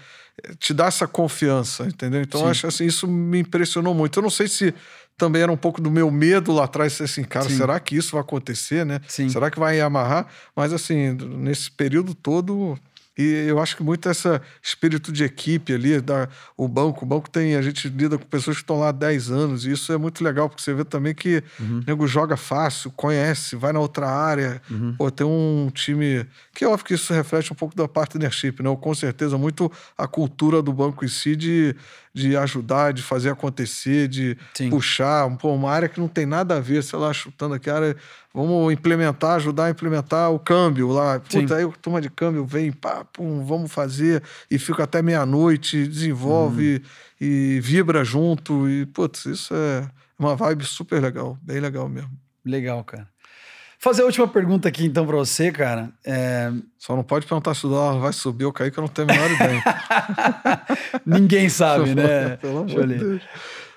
te dá essa confiança, entendeu? Então, acho assim, isso me impressionou muito. Eu não sei se também era um pouco do meu medo lá atrás, assim, cara, Sim. será que isso vai acontecer, né? Sim. Será que vai amarrar? Mas, assim, nesse período todo, e eu acho que muito esse espírito de equipe ali, da, o banco, o banco tem, a gente lida com pessoas que estão lá há 10 anos, e isso é muito legal, porque você vê também que uhum. o nego joga fácil, conhece, vai na outra área, uhum. pô, tem um time. Que é óbvio que isso reflete um pouco da partnership, né? Ou, com certeza, muito a cultura do banco em si de de ajudar, de fazer acontecer, de Sim. puxar. Pô, uma área que não tem nada a ver, sei lá, chutando aqui, área, vamos implementar, ajudar a implementar o câmbio lá. Puta, Sim. aí a turma de câmbio vem, pá, pum, vamos fazer, e fica até meia-noite, desenvolve uhum. e, e vibra junto. E, putz, isso é uma vibe super legal, bem legal mesmo. Legal, cara. Fazer a última pergunta aqui, então, para você, cara. É... Só não pode perguntar se o dólar vai subir ou cair, que eu não tenho a menor ideia. (laughs) Ninguém sabe, né? Pelo amor de Deus.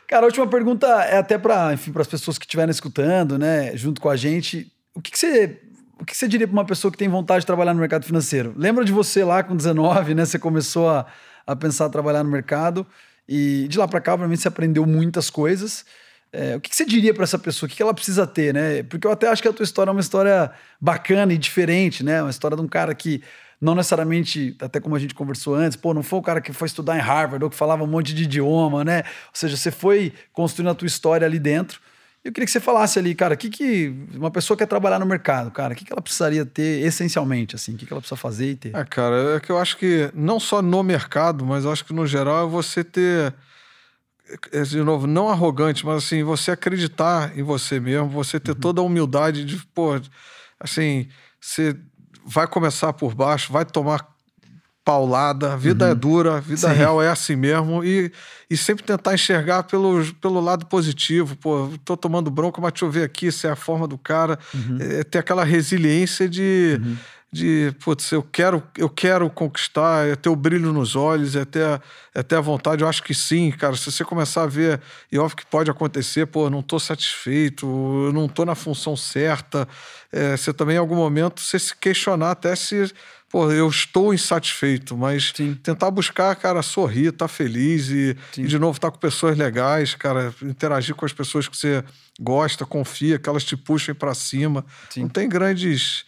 Cara, a última pergunta é até para, as pessoas que estiverem escutando, né, junto com a gente. O que, que você o que você diria para uma pessoa que tem vontade de trabalhar no mercado financeiro? Lembra de você lá com 19, né? Você começou a, a pensar em trabalhar no mercado e de lá para cá, obviamente, você aprendeu muitas coisas. É, o que, que você diria para essa pessoa? O que, que ela precisa ter, né? Porque eu até acho que a tua história é uma história bacana e diferente, né? Uma história de um cara que não necessariamente, até como a gente conversou antes, pô, não foi o cara que foi estudar em Harvard ou que falava um monte de idioma, né? Ou seja, você foi construindo a tua história ali dentro. Eu queria que você falasse ali, cara, o que, que uma pessoa quer trabalhar no mercado, cara, o que, que ela precisaria ter essencialmente, assim, o que, que ela precisa fazer e ter? É, cara, é que eu acho que não só no mercado, mas eu acho que no geral é você ter, de novo, não arrogante, mas assim, você acreditar em você mesmo, você ter uhum. toda a humildade de, pô, assim, você vai começar por baixo, vai tomar paulada, vida é uhum. é dura, vida Sim. real é assim mesmo, e, e sempre tentar enxergar pelo, pelo lado positivo. Pô, tô tomando bronca, mas deixa eu ver aqui, isso é a forma do cara. Uhum. É, ter aquela resiliência de, uhum. De putz, eu quero, eu quero conquistar, é ter o brilho nos olhos, é ter, é ter a vontade. Eu acho que sim, cara. Se você começar a ver, e óbvio que pode acontecer, pô, não tô satisfeito, eu não tô na função certa. É, você também, em algum momento, você se questionar até se pô, eu estou insatisfeito, mas Sim. tentar buscar, cara, sorrir, estar tá feliz e, e, de novo, estar tá com pessoas legais, cara, interagir com as pessoas que você gosta, confia, que elas te puxem para cima. Sim. Não tem grandes.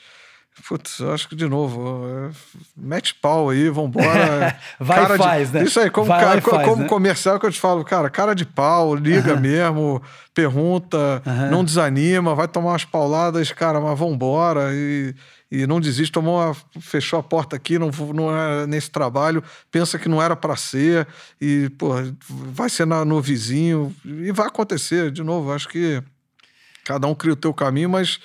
Putz, acho que de novo, é, mete pau aí, vambora. (laughs) Vai cara e faz, de, né? Isso aí, como, cara, faz, como né? comercial que eu te falo, cara, cara de pau, liga mesmo, pergunta, não desanima, vai tomar umas pauladas, cara, mas vambora. E, e não desiste, tomou uma, fechou a porta aqui, não, não é nesse trabalho, pensa que não era para ser, e pô, vai ser na, no vizinho, e vai acontecer, de novo, acho que cada um cria o teu caminho, mas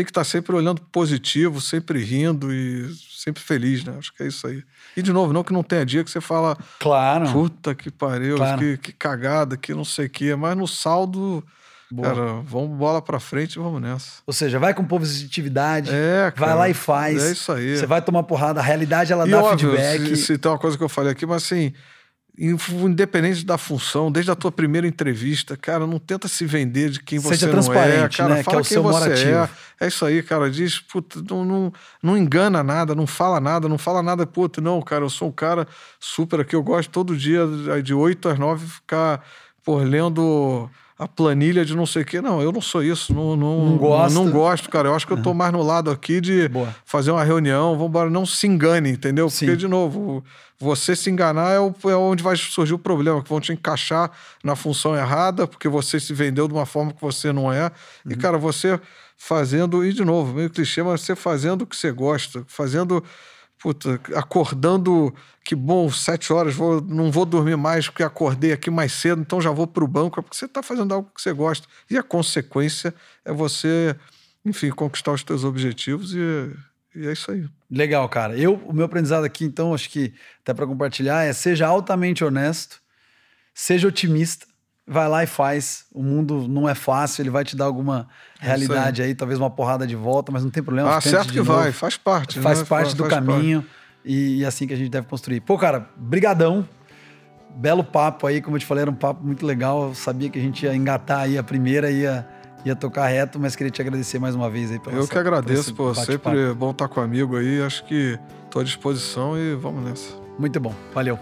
tem que estar tá sempre olhando positivo, sempre rindo e sempre feliz, né? Acho que é isso aí. E de novo, não que não tenha dia que você fala, claro, puta que pariu, claro. que, que cagada, que não sei o que, mas no saldo Boa. Cara, vamos bola pra frente e vamos nessa. Ou seja, vai com positividade, é, cara, vai lá e faz. É isso aí. Você vai tomar porrada, a realidade ela e dá óbvio, feedback. Se, se tem uma coisa que eu falei aqui, mas assim, independente da função, desde a tua primeira entrevista, cara, não tenta se vender de quem Seja você transparente, não é. Cara, né? fala que é o quem você morativo. é. É isso aí, cara. Diz, puta, não, não, não engana nada, não fala nada, não fala nada, puta, não, cara, eu sou um cara super aqui, eu gosto todo dia, de 8 às 9, ficar, por lendo a planilha de não sei o quê. Não, eu não sou isso. Não, não, não, gosto. não gosto, cara. Eu acho que eu tô mais no lado aqui de Boa. fazer uma reunião. Vamos embora, não se engane, entendeu? Sim. Porque, de novo, você se enganar é, o, é, onde vai surgir o problema, que vão te encaixar na função errada, porque você se vendeu de uma forma que você não é. Uhum. E, cara, você fazendo, e de novo, meio clichê, mas você fazendo o que você gosta, fazendo puta, acordando, que bom, sete horas, vou, não vou dormir mais porque acordei aqui mais cedo, então já vou para o banco, é porque você está fazendo algo que você gosta. E a consequência é você, enfim, conquistar os seus objetivos e, e é isso aí. Legal, cara. Eu, o meu aprendizado aqui, então, acho que até para compartilhar, é seja altamente honesto, seja otimista vai lá e faz. O mundo não é fácil, ele vai te dar alguma é realidade aí. aí. talvez uma porrada de volta, mas não tem problema. Ah, certo que novo. vai, faz parte. Faz né? parte faz, do faz caminho parte. E, e assim que a gente deve construir. Pô, cara, brigadão. Belo papo aí, como eu te falei, era um papo muito legal. Eu sabia que a gente ia engatar aí a primeira, ia, ia tocar reto, mas queria te agradecer mais uma vez aí pela Eu essa, que agradeço, pô. Sempre bom estar com amigo aí. Acho que estou à disposição e vamos nessa. Muito bom. Valeu.